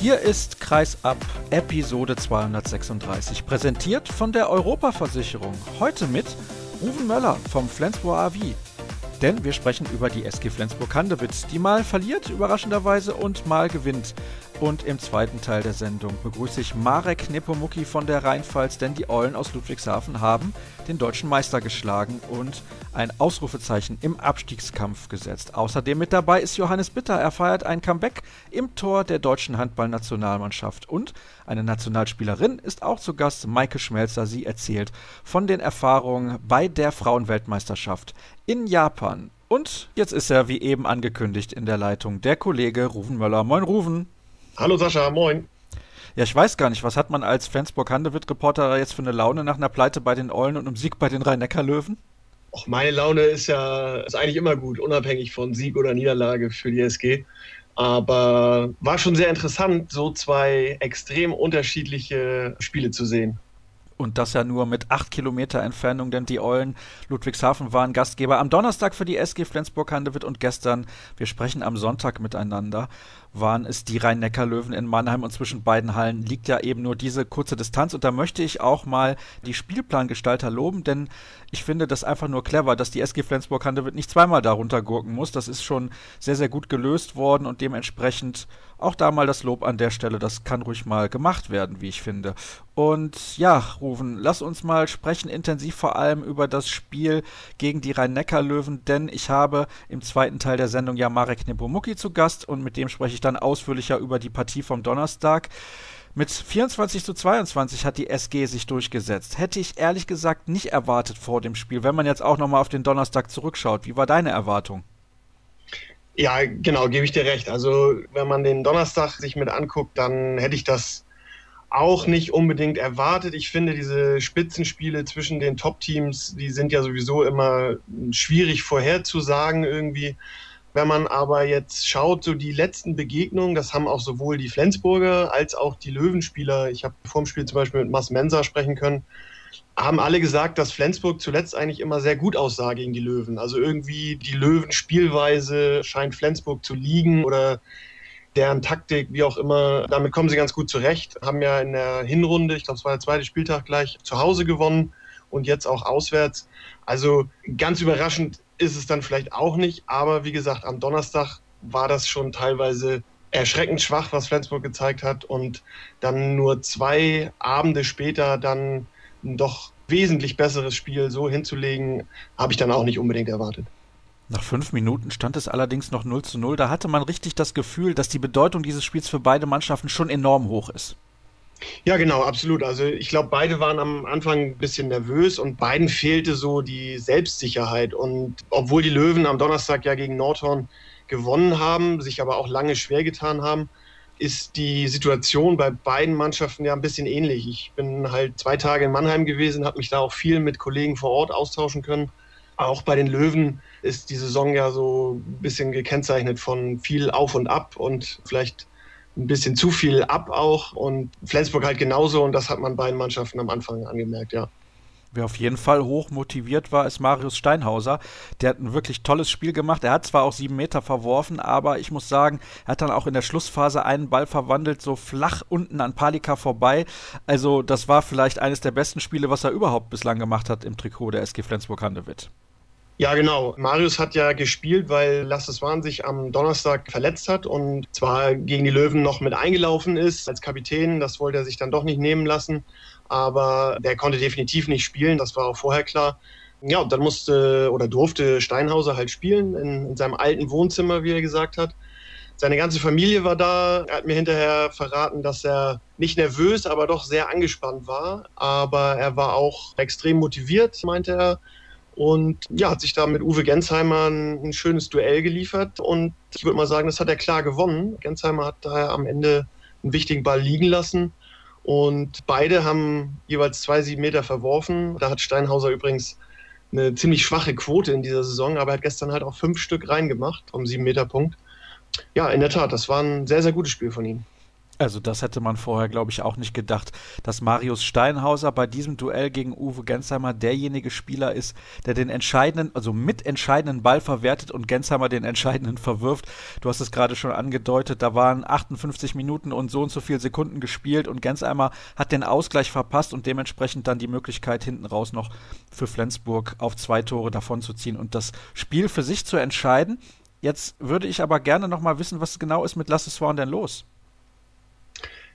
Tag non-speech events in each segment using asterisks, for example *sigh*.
Hier ist Kreisab Episode 236, präsentiert von der Europaversicherung. Heute mit Ruven Möller vom Flensburg AV. Denn wir sprechen über die SG Flensburg-Handewitt, die mal verliert, überraschenderweise, und mal gewinnt. Und im zweiten Teil der Sendung begrüße ich Marek Nepomuki von der Rheinpfalz, denn die Eulen aus Ludwigshafen haben den deutschen Meister geschlagen und ein Ausrufezeichen im Abstiegskampf gesetzt. Außerdem mit dabei ist Johannes Bitter. Er feiert ein Comeback im Tor der deutschen Handballnationalmannschaft. Und eine Nationalspielerin ist auch zu Gast, Maike Schmelzer. Sie erzählt von den Erfahrungen bei der Frauenweltmeisterschaft in Japan. Und jetzt ist er, wie eben angekündigt, in der Leitung der Kollege Ruven Möller. Moin, Ruven. Hallo Sascha, moin. Ja, ich weiß gar nicht, was hat man als Flensburg-Handewitt-Reporter jetzt für eine Laune nach einer Pleite bei den Eulen und einem Sieg bei den Rhein-Neckar-Löwen? Och, meine Laune ist ja ist eigentlich immer gut, unabhängig von Sieg oder Niederlage für die SG. Aber war schon sehr interessant, so zwei extrem unterschiedliche Spiele zu sehen. Und das ja nur mit acht Kilometer Entfernung, denn die Eulen Ludwigshafen waren Gastgeber am Donnerstag für die SG Flensburg-Handewitt und gestern, wir sprechen am Sonntag miteinander, waren es die Rhein-Neckar-Löwen in Mannheim und zwischen beiden Hallen liegt ja eben nur diese kurze Distanz und da möchte ich auch mal die Spielplangestalter loben, denn ich finde das einfach nur clever, dass die SG Flensburg-Handewitt nicht zweimal darunter gurken muss. Das ist schon sehr, sehr gut gelöst worden und dementsprechend auch da mal das Lob an der Stelle. Das kann ruhig mal gemacht werden, wie ich finde. Und ja, Rufen, lass uns mal sprechen, intensiv vor allem über das Spiel gegen die Rhein-Neckar-Löwen, denn ich habe im zweiten Teil der Sendung ja Marek Nepomuk zu Gast und mit dem spreche ich dann ausführlicher über die Partie vom Donnerstag. Mit 24 zu 22 hat die SG sich durchgesetzt. Hätte ich ehrlich gesagt nicht erwartet vor dem Spiel, wenn man jetzt auch nochmal auf den Donnerstag zurückschaut. Wie war deine Erwartung? Ja, genau, gebe ich dir recht. Also, wenn man den Donnerstag sich mit anguckt, dann hätte ich das auch nicht unbedingt erwartet. Ich finde, diese Spitzenspiele zwischen den Top-Teams, die sind ja sowieso immer schwierig vorherzusagen irgendwie. Wenn man aber jetzt schaut, so die letzten Begegnungen, das haben auch sowohl die Flensburger als auch die Löwenspieler, ich habe vor dem Spiel zum Beispiel mit Mas Mensa sprechen können, haben alle gesagt, dass Flensburg zuletzt eigentlich immer sehr gut aussah gegen die Löwen. Also irgendwie die Löwenspielweise scheint Flensburg zu liegen oder deren Taktik, wie auch immer, damit kommen sie ganz gut zurecht. Haben ja in der Hinrunde, ich glaube, es war der zweite Spieltag gleich, zu Hause gewonnen und jetzt auch auswärts. Also ganz überraschend ist es dann vielleicht auch nicht, aber wie gesagt, am Donnerstag war das schon teilweise erschreckend schwach, was Flensburg gezeigt hat und dann nur zwei Abende später dann ein doch wesentlich besseres Spiel so hinzulegen, habe ich dann auch nicht unbedingt erwartet. Nach fünf Minuten stand es allerdings noch 0 zu 0. Da hatte man richtig das Gefühl, dass die Bedeutung dieses Spiels für beide Mannschaften schon enorm hoch ist. Ja, genau, absolut. Also ich glaube, beide waren am Anfang ein bisschen nervös und beiden fehlte so die Selbstsicherheit. Und obwohl die Löwen am Donnerstag ja gegen Nordhorn gewonnen haben, sich aber auch lange schwer getan haben, ist die Situation bei beiden Mannschaften ja ein bisschen ähnlich. Ich bin halt zwei Tage in Mannheim gewesen, habe mich da auch viel mit Kollegen vor Ort austauschen können. Auch bei den Löwen ist die Saison ja so ein bisschen gekennzeichnet von viel Auf und Ab und vielleicht ein bisschen zu viel ab auch und Flensburg halt genauso und das hat man beiden Mannschaften am Anfang angemerkt, ja. Wer auf jeden Fall hoch motiviert war, ist Marius Steinhauser. Der hat ein wirklich tolles Spiel gemacht. Er hat zwar auch sieben Meter verworfen, aber ich muss sagen, er hat dann auch in der Schlussphase einen Ball verwandelt, so flach unten an Palika vorbei. Also, das war vielleicht eines der besten Spiele, was er überhaupt bislang gemacht hat im Trikot der SG Flensburg-Handewitt. Ja, genau. Marius hat ja gespielt, weil Lasses Wahn sich am Donnerstag verletzt hat und zwar gegen die Löwen noch mit eingelaufen ist als Kapitän. Das wollte er sich dann doch nicht nehmen lassen. Aber der konnte definitiv nicht spielen, das war auch vorher klar. Ja, und dann musste oder durfte Steinhauser halt spielen in, in seinem alten Wohnzimmer, wie er gesagt hat. Seine ganze Familie war da. Er hat mir hinterher verraten, dass er nicht nervös, aber doch sehr angespannt war. Aber er war auch extrem motiviert, meinte er und ja, hat sich da mit Uwe Gensheimer ein, ein schönes Duell geliefert. Und ich würde mal sagen, das hat er klar gewonnen. Gensheimer hat daher am Ende einen wichtigen Ball liegen lassen. Und beide haben jeweils zwei sieben Meter verworfen. Da hat Steinhauser übrigens eine ziemlich schwache Quote in dieser Saison, aber er hat gestern halt auch fünf Stück reingemacht um sieben Meter Punkt. Ja, in der Tat, das war ein sehr, sehr gutes Spiel von ihm. Also das hätte man vorher, glaube ich, auch nicht gedacht, dass Marius Steinhauser bei diesem Duell gegen Uwe Gensheimer derjenige Spieler ist, der den entscheidenden, also mit entscheidenden Ball verwertet und Gensheimer den entscheidenden verwirft. Du hast es gerade schon angedeutet, da waren 58 Minuten und so und so viele Sekunden gespielt und Gensheimer hat den Ausgleich verpasst und dementsprechend dann die Möglichkeit hinten raus noch für Flensburg auf zwei Tore davonzuziehen und das Spiel für sich zu entscheiden. Jetzt würde ich aber gerne noch mal wissen, was genau ist mit Lasse Swan denn los?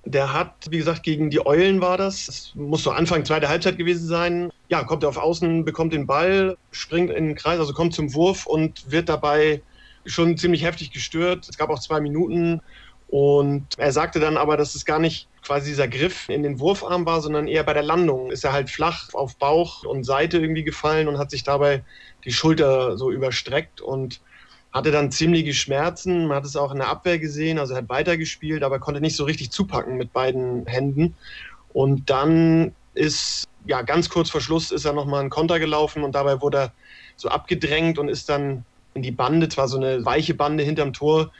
Der hat, wie gesagt, gegen die Eulen war das. Es muss so Anfang zweite Halbzeit gewesen sein. Ja, kommt er auf Außen, bekommt den Ball, springt in den Kreis, also kommt zum Wurf und wird dabei schon ziemlich heftig gestört. Es gab auch zwei Minuten. Und er sagte dann aber, dass es gar nicht quasi dieser Griff in den Wurfarm war, sondern eher bei der Landung ist er halt flach auf Bauch und Seite irgendwie gefallen und hat sich dabei die Schulter so überstreckt und hatte dann ziemliche Schmerzen. Man hat es auch in der Abwehr gesehen, also hat weitergespielt, aber konnte nicht so richtig zupacken mit beiden Händen. Und dann ist, ja, ganz kurz vor Schluss ist er nochmal ein Konter gelaufen und dabei wurde er so abgedrängt und ist dann in die Bande, zwar so eine weiche Bande hinterm Tor,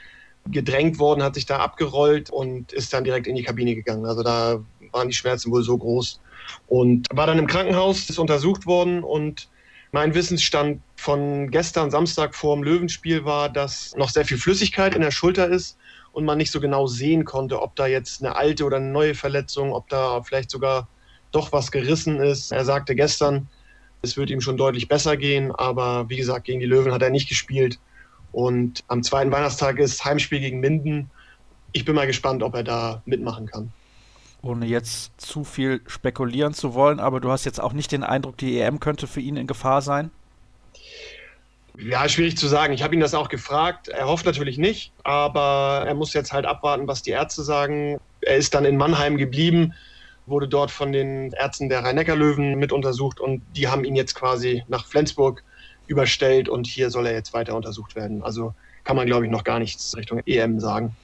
gedrängt worden, hat sich da abgerollt und ist dann direkt in die Kabine gegangen. Also da waren die Schmerzen wohl so groß. Und war dann im Krankenhaus, ist untersucht worden und mein Wissensstand von gestern Samstag vor dem Löwenspiel war, dass noch sehr viel Flüssigkeit in der Schulter ist und man nicht so genau sehen konnte, ob da jetzt eine alte oder eine neue Verletzung, ob da vielleicht sogar doch was gerissen ist. Er sagte gestern, es wird ihm schon deutlich besser gehen, aber wie gesagt, gegen die Löwen hat er nicht gespielt. Und am zweiten Weihnachtstag ist Heimspiel gegen Minden. Ich bin mal gespannt, ob er da mitmachen kann ohne jetzt zu viel spekulieren zu wollen, aber du hast jetzt auch nicht den Eindruck, die EM könnte für ihn in Gefahr sein? Ja, schwierig zu sagen. Ich habe ihn das auch gefragt. Er hofft natürlich nicht, aber er muss jetzt halt abwarten, was die Ärzte sagen. Er ist dann in Mannheim geblieben, wurde dort von den Ärzten der Rhein-Neckar-Löwen mit untersucht und die haben ihn jetzt quasi nach Flensburg überstellt und hier soll er jetzt weiter untersucht werden. Also kann man, glaube ich, noch gar nichts Richtung EM sagen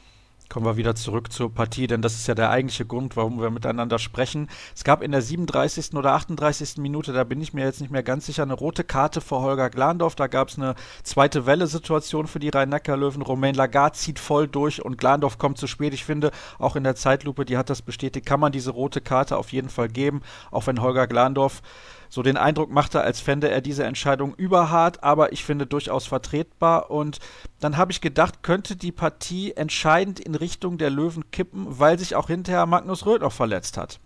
kommen wir wieder zurück zur Partie, denn das ist ja der eigentliche Grund, warum wir miteinander sprechen. Es gab in der 37. oder 38. Minute, da bin ich mir jetzt nicht mehr ganz sicher, eine rote Karte für Holger Glandorf. Da gab es eine zweite Welle-Situation für die Rhein-Neckar-Löwen. Romain Lagarde zieht voll durch und Glandorf kommt zu spät. Ich finde, auch in der Zeitlupe, die hat das bestätigt, kann man diese rote Karte auf jeden Fall geben, auch wenn Holger Glandorf so den Eindruck machte, als fände er diese Entscheidung überhart, aber ich finde durchaus vertretbar. Und dann habe ich gedacht, könnte die Partie entscheidend in Richtung der Löwen kippen, weil sich auch hinterher Magnus Röth noch verletzt hat.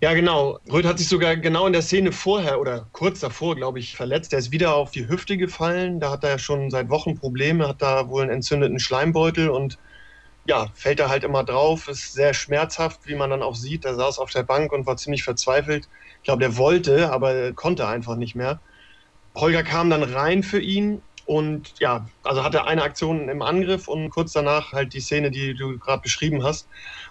Ja, genau. Röth hat sich sogar genau in der Szene vorher oder kurz davor, glaube ich, verletzt. Er ist wieder auf die Hüfte gefallen. Da hat er ja schon seit Wochen Probleme, hat da wohl einen entzündeten Schleimbeutel und ja, fällt er halt immer drauf, ist sehr schmerzhaft, wie man dann auch sieht. Er saß auf der Bank und war ziemlich verzweifelt. Ich glaube, der wollte, aber konnte einfach nicht mehr. Holger kam dann rein für ihn und ja, also hatte eine Aktion im Angriff und kurz danach halt die Szene, die du gerade beschrieben hast.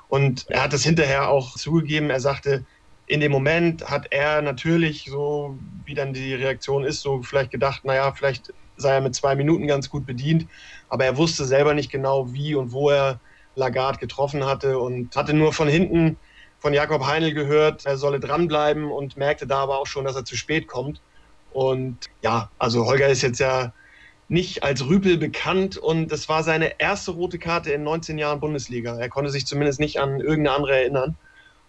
Und er hat es hinterher auch zugegeben. Er sagte, in dem Moment hat er natürlich so, wie dann die Reaktion ist, so vielleicht gedacht, naja, vielleicht sei er mit zwei Minuten ganz gut bedient, aber er wusste selber nicht genau, wie und wo er Lagarde getroffen hatte und hatte nur von hinten von Jakob Heinl gehört, er solle dranbleiben und merkte da aber auch schon, dass er zu spät kommt. Und ja, also Holger ist jetzt ja nicht als Rüpel bekannt und das war seine erste rote Karte in 19 Jahren Bundesliga. Er konnte sich zumindest nicht an irgendeine andere erinnern.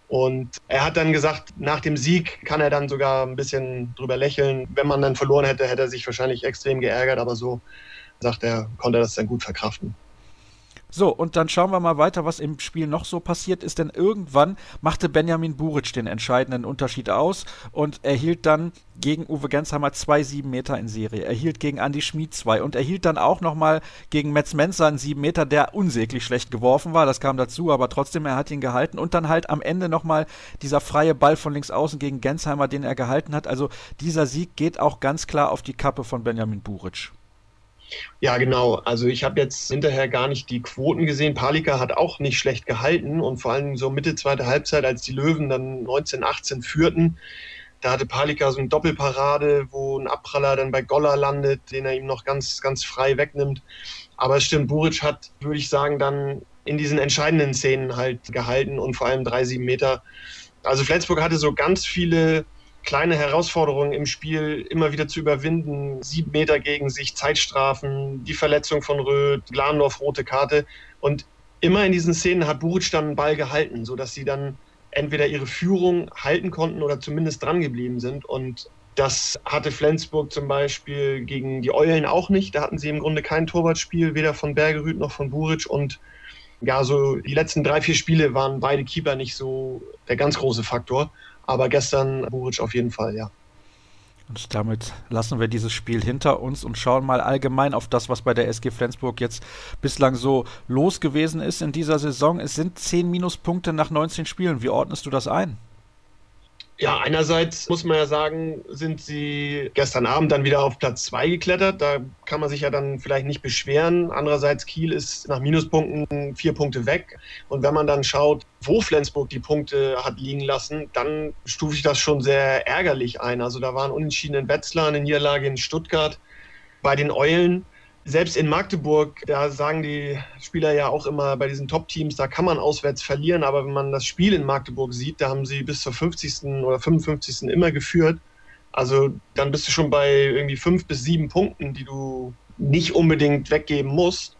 Und er hat dann gesagt, nach dem Sieg kann er dann sogar ein bisschen drüber lächeln. Wenn man dann verloren hätte, hätte er sich wahrscheinlich extrem geärgert, aber so sagt er, konnte er das dann gut verkraften. So, und dann schauen wir mal weiter, was im Spiel noch so passiert ist, denn irgendwann machte Benjamin Buric den entscheidenden Unterschied aus und erhielt dann gegen Uwe Gensheimer zwei sieben Meter in Serie. Er hielt gegen Andy Schmid zwei und er hielt dann auch nochmal gegen Metz Menzer einen sieben Meter, der unsäglich schlecht geworfen war. Das kam dazu, aber trotzdem, er hat ihn gehalten und dann halt am Ende nochmal dieser freie Ball von links außen gegen Gensheimer, den er gehalten hat. Also dieser Sieg geht auch ganz klar auf die Kappe von Benjamin Buric. Ja, genau. Also ich habe jetzt hinterher gar nicht die Quoten gesehen. Palika hat auch nicht schlecht gehalten und vor allem so Mitte zweite Halbzeit, als die Löwen dann 19, 18 führten, da hatte Palika so eine Doppelparade, wo ein Abpraller dann bei Goller landet, den er ihm noch ganz, ganz frei wegnimmt. Aber es stimmt, Buric hat, würde ich sagen, dann in diesen entscheidenden Szenen halt gehalten und vor allem drei, sieben Meter. Also Flensburg hatte so ganz viele kleine Herausforderungen im Spiel immer wieder zu überwinden. Sieben Meter gegen sich, Zeitstrafen, die Verletzung von Röth, Glandorf, rote Karte. Und immer in diesen Szenen hat Buric dann einen Ball gehalten, sodass sie dann entweder ihre Führung halten konnten oder zumindest dran geblieben sind. Und das hatte Flensburg zum Beispiel gegen die Eulen auch nicht. Da hatten sie im Grunde kein Torwartspiel, weder von Bergerüth noch von Buric. Und ja, so die letzten drei, vier Spiele waren beide Keeper nicht so der ganz große Faktor. Aber gestern Buric auf jeden Fall, ja. Und damit lassen wir dieses Spiel hinter uns und schauen mal allgemein auf das, was bei der SG Flensburg jetzt bislang so los gewesen ist in dieser Saison. Es sind 10 Minuspunkte nach 19 Spielen. Wie ordnest du das ein? Ja, einerseits muss man ja sagen, sind sie gestern Abend dann wieder auf Platz 2 geklettert. Da kann man sich ja dann vielleicht nicht beschweren. Andererseits, Kiel ist nach Minuspunkten vier Punkte weg. Und wenn man dann schaut, wo Flensburg die Punkte hat liegen lassen, dann stufe ich das schon sehr ärgerlich ein. Also da waren Unentschieden in Wetzlar, eine Niederlage in Stuttgart. Bei den Eulen selbst in Magdeburg, da sagen die Spieler ja auch immer bei diesen Top-Teams, da kann man auswärts verlieren, aber wenn man das Spiel in Magdeburg sieht, da haben sie bis zur 50. oder 55. immer geführt. Also dann bist du schon bei irgendwie fünf bis sieben Punkten, die du nicht unbedingt weggeben musst.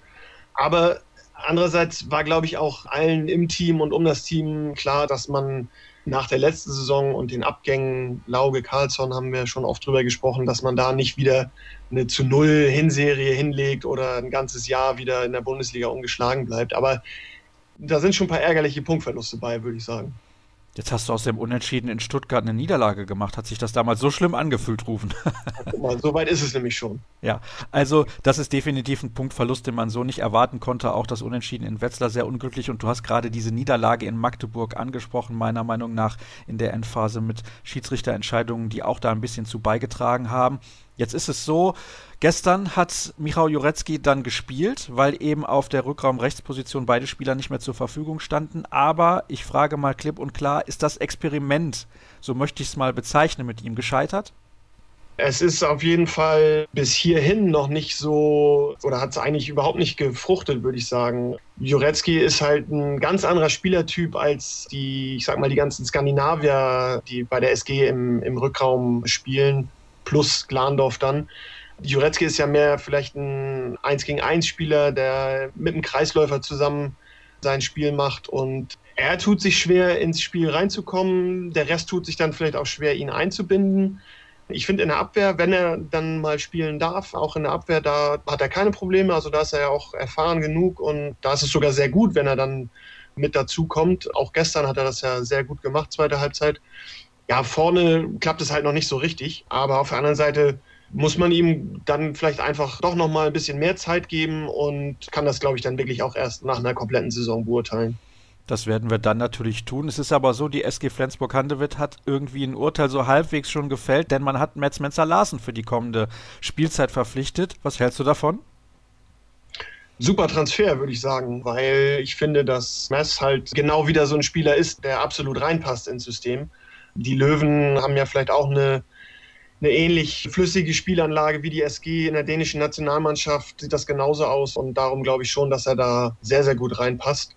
Aber andererseits war, glaube ich, auch allen im Team und um das Team klar, dass man nach der letzten Saison und den Abgängen Lauge, Karlsson haben wir schon oft drüber gesprochen, dass man da nicht wieder eine zu Null Hinserie hinlegt oder ein ganzes Jahr wieder in der Bundesliga ungeschlagen bleibt. Aber da sind schon ein paar ärgerliche Punktverluste bei, würde ich sagen. Jetzt hast du aus dem Unentschieden in Stuttgart eine Niederlage gemacht. Hat sich das damals so schlimm angefühlt, Rufen? *laughs* Guck mal, so weit ist es nämlich schon. Ja, also das ist definitiv ein Punktverlust, den man so nicht erwarten konnte. Auch das Unentschieden in Wetzlar sehr unglücklich. Und du hast gerade diese Niederlage in Magdeburg angesprochen, meiner Meinung nach in der Endphase mit Schiedsrichterentscheidungen, die auch da ein bisschen zu beigetragen haben. Jetzt ist es so, gestern hat Michał Jurecki dann gespielt, weil eben auf der Rückraumrechtsposition beide Spieler nicht mehr zur Verfügung standen. Aber ich frage mal klipp und klar, ist das Experiment, so möchte ich es mal bezeichnen, mit ihm gescheitert? Es ist auf jeden Fall bis hierhin noch nicht so, oder hat es eigentlich überhaupt nicht gefruchtet, würde ich sagen. Jurecki ist halt ein ganz anderer Spielertyp als die, ich sag mal, die ganzen Skandinavier, die bei der SG im, im Rückraum spielen plus Glandorf dann. Jurecki ist ja mehr vielleicht ein 1 gegen 1 Spieler, der mit einem Kreisläufer zusammen sein Spiel macht und er tut sich schwer, ins Spiel reinzukommen. Der Rest tut sich dann vielleicht auch schwer, ihn einzubinden. Ich finde in der Abwehr, wenn er dann mal spielen darf, auch in der Abwehr, da hat er keine Probleme. Also da ist er ja auch erfahren genug und da ist es sogar sehr gut, wenn er dann mit dazu kommt. Auch gestern hat er das ja sehr gut gemacht, zweite Halbzeit ja, vorne klappt es halt noch nicht so richtig. Aber auf der anderen Seite muss man ihm dann vielleicht einfach doch noch mal ein bisschen mehr Zeit geben und kann das, glaube ich, dann wirklich auch erst nach einer kompletten Saison beurteilen. Das werden wir dann natürlich tun. Es ist aber so, die SG Flensburg-Handewitt hat irgendwie ein Urteil so halbwegs schon gefällt, denn man hat Metz Menzer Larsen für die kommende Spielzeit verpflichtet. Was hältst du davon? Super Transfer, würde ich sagen, weil ich finde, dass Metz halt genau wieder so ein Spieler ist, der absolut reinpasst ins System. Die Löwen haben ja vielleicht auch eine, eine ähnlich flüssige Spielanlage wie die SG in der dänischen Nationalmannschaft. Sieht das genauso aus und darum glaube ich schon, dass er da sehr, sehr gut reinpasst.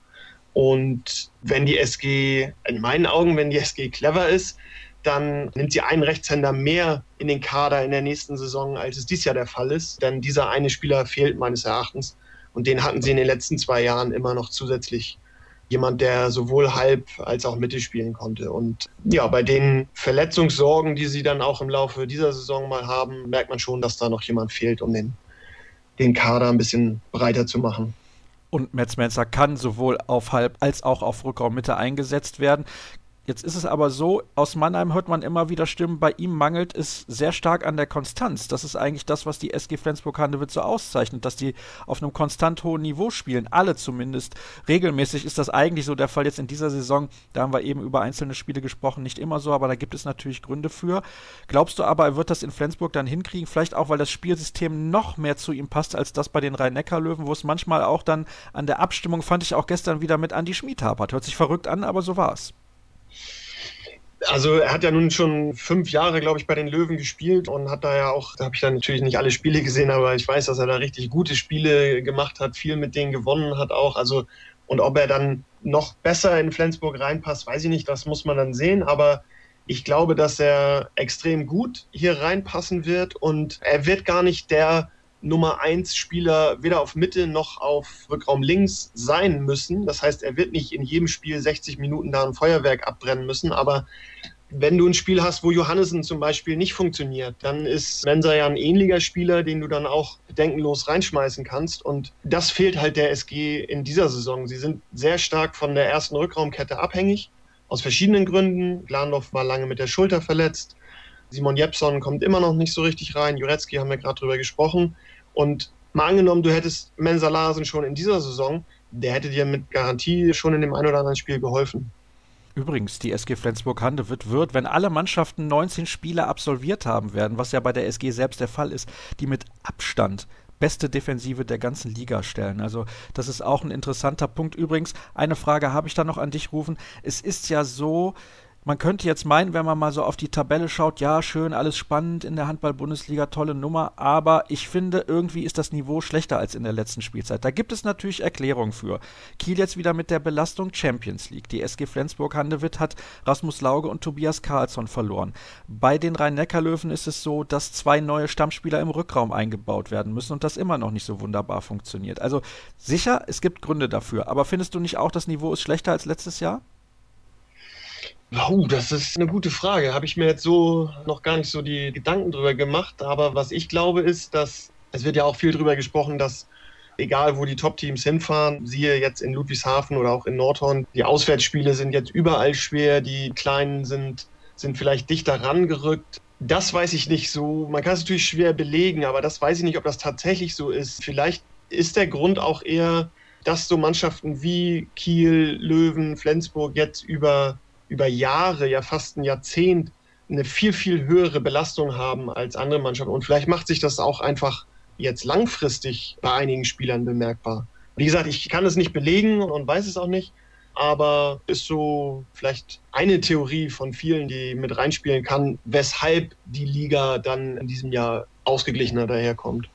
Und wenn die SG, in meinen Augen, wenn die SG clever ist, dann nimmt sie einen Rechtshänder mehr in den Kader in der nächsten Saison, als es dies Jahr der Fall ist. Denn dieser eine Spieler fehlt meines Erachtens. Und den hatten sie in den letzten zwei Jahren immer noch zusätzlich jemand, der sowohl halb als auch Mitte spielen konnte. Und ja, bei den Verletzungssorgen, die sie dann auch im Laufe dieser Saison mal haben, merkt man schon, dass da noch jemand fehlt, um den, den Kader ein bisschen breiter zu machen. Und Metz Menzer kann sowohl auf Halb- als auch auf Rückraummitte eingesetzt werden. Jetzt ist es aber so, aus Mannheim hört man immer wieder Stimmen, bei ihm mangelt es sehr stark an der Konstanz. Das ist eigentlich das, was die SG Flensburg-Handewitt so auszeichnet, dass die auf einem konstant hohen Niveau spielen. Alle zumindest. Regelmäßig ist das eigentlich so der Fall jetzt in dieser Saison. Da haben wir eben über einzelne Spiele gesprochen, nicht immer so, aber da gibt es natürlich Gründe für. Glaubst du aber, er wird das in Flensburg dann hinkriegen? Vielleicht auch, weil das Spielsystem noch mehr zu ihm passt als das bei den Rhein-Neckar-Löwen, wo es manchmal auch dann an der Abstimmung, fand ich auch gestern wieder mit Andi Schmid hapert. Hört sich verrückt an, aber so war es. Also er hat ja nun schon fünf Jahre, glaube ich, bei den Löwen gespielt und hat da ja auch, da habe ich dann natürlich nicht alle Spiele gesehen, aber ich weiß, dass er da richtig gute Spiele gemacht hat, viel mit denen gewonnen hat auch. Also und ob er dann noch besser in Flensburg reinpasst, weiß ich nicht, das muss man dann sehen, aber ich glaube, dass er extrem gut hier reinpassen wird und er wird gar nicht der Nummer 1 Spieler weder auf Mitte noch auf Rückraum links sein müssen. Das heißt, er wird nicht in jedem Spiel 60 Minuten da ein Feuerwerk abbrennen müssen, aber wenn du ein Spiel hast, wo Johannessen zum Beispiel nicht funktioniert, dann ist Mensa ja ein ähnlicher Spieler, den du dann auch bedenkenlos reinschmeißen kannst. Und das fehlt halt der SG in dieser Saison. Sie sind sehr stark von der ersten Rückraumkette abhängig, aus verschiedenen Gründen. Glandorf war lange mit der Schulter verletzt. Simon Jepson kommt immer noch nicht so richtig rein. Jurecki haben wir gerade drüber gesprochen. Und mal angenommen, du hättest Mensa Larsen schon in dieser Saison, der hätte dir mit Garantie schon in dem ein oder anderen Spiel geholfen. Übrigens, die SG Flensburg-Handewitt wird, wenn alle Mannschaften 19 Spiele absolviert haben werden, was ja bei der SG selbst der Fall ist, die mit Abstand beste Defensive der ganzen Liga stellen. Also das ist auch ein interessanter Punkt. Übrigens, eine Frage habe ich da noch an dich rufen. Es ist ja so, man könnte jetzt meinen, wenn man mal so auf die Tabelle schaut, ja, schön, alles spannend in der Handball-Bundesliga, tolle Nummer, aber ich finde, irgendwie ist das Niveau schlechter als in der letzten Spielzeit. Da gibt es natürlich Erklärungen für. Kiel jetzt wieder mit der Belastung Champions League. Die SG Flensburg-Handewitt hat Rasmus Lauge und Tobias Karlsson verloren. Bei den Rhein-Neckar-Löwen ist es so, dass zwei neue Stammspieler im Rückraum eingebaut werden müssen und das immer noch nicht so wunderbar funktioniert. Also sicher, es gibt Gründe dafür, aber findest du nicht auch, das Niveau ist schlechter als letztes Jahr? Oh, das ist eine gute Frage. Habe ich mir jetzt so noch gar nicht so die Gedanken drüber gemacht. Aber was ich glaube ist, dass es wird ja auch viel drüber gesprochen, dass egal wo die Top-Teams hinfahren, siehe jetzt in Ludwigshafen oder auch in Nordhorn, die Auswärtsspiele sind jetzt überall schwer, die Kleinen sind, sind vielleicht dichter rangerückt. Das weiß ich nicht so. Man kann es natürlich schwer belegen, aber das weiß ich nicht, ob das tatsächlich so ist. Vielleicht ist der Grund auch eher, dass so Mannschaften wie Kiel, Löwen, Flensburg jetzt über über Jahre, ja fast ein Jahrzehnt, eine viel, viel höhere Belastung haben als andere Mannschaften. Und vielleicht macht sich das auch einfach jetzt langfristig bei einigen Spielern bemerkbar. Wie gesagt, ich kann es nicht belegen und weiß es auch nicht, aber ist so vielleicht eine Theorie von vielen, die mit reinspielen kann, weshalb die Liga dann in diesem Jahr ausgeglichener daherkommt.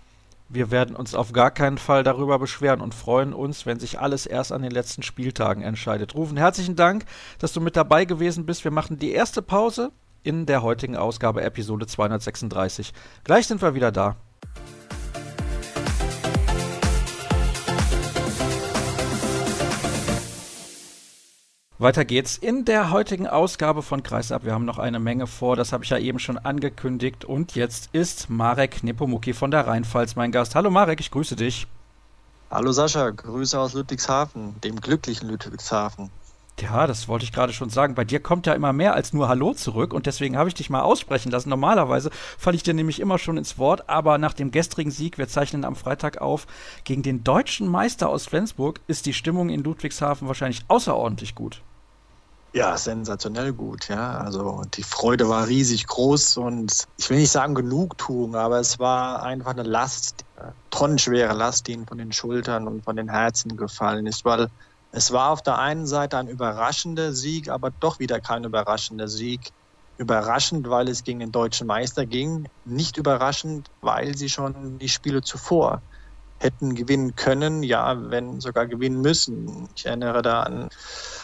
Wir werden uns auf gar keinen Fall darüber beschweren und freuen uns, wenn sich alles erst an den letzten Spieltagen entscheidet. Rufen, herzlichen Dank, dass du mit dabei gewesen bist. Wir machen die erste Pause in der heutigen Ausgabe Episode 236. Gleich sind wir wieder da. Weiter geht's in der heutigen Ausgabe von Kreisab. Wir haben noch eine Menge vor, das habe ich ja eben schon angekündigt. Und jetzt ist Marek Nepomuki von der Rheinpfalz mein Gast. Hallo Marek, ich grüße dich. Hallo Sascha, Grüße aus Ludwigshafen, dem glücklichen Ludwigshafen. Ja, das wollte ich gerade schon sagen. Bei dir kommt ja immer mehr als nur Hallo zurück und deswegen habe ich dich mal aussprechen lassen. Normalerweise falle ich dir nämlich immer schon ins Wort, aber nach dem gestrigen Sieg, wir zeichnen am Freitag auf, gegen den deutschen Meister aus Flensburg ist die Stimmung in Ludwigshafen wahrscheinlich außerordentlich gut. Ja, sensationell gut, ja. Also die Freude war riesig groß und ich will nicht sagen Genugtuung, aber es war einfach eine Last, tonnenschwere Last, die ihnen von den Schultern und von den Herzen gefallen ist, weil es war auf der einen Seite ein überraschender Sieg, aber doch wieder kein überraschender Sieg. Überraschend, weil es gegen den deutschen Meister ging, nicht überraschend, weil sie schon die Spiele zuvor hätten gewinnen können, ja, wenn sogar gewinnen müssen. Ich erinnere da an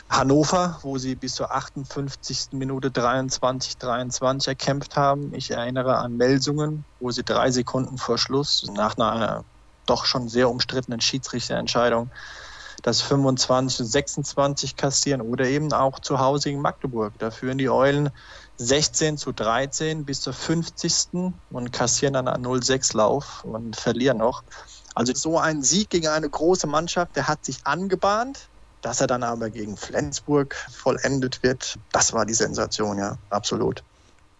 Hannover, wo sie bis zur 58. Minute 23, 23 erkämpft haben. Ich erinnere an Melsungen, wo sie drei Sekunden vor Schluss nach einer doch schon sehr umstrittenen Schiedsrichterentscheidung das 25 und 26 kassieren oder eben auch zu Hause in Magdeburg. Da führen die Eulen 16 zu 13 bis zur 50. und kassieren dann einen 0-6 Lauf und verlieren noch. Also so ein Sieg gegen eine große Mannschaft, der hat sich angebahnt. Dass er dann aber gegen Flensburg vollendet wird, das war die Sensation, ja, absolut.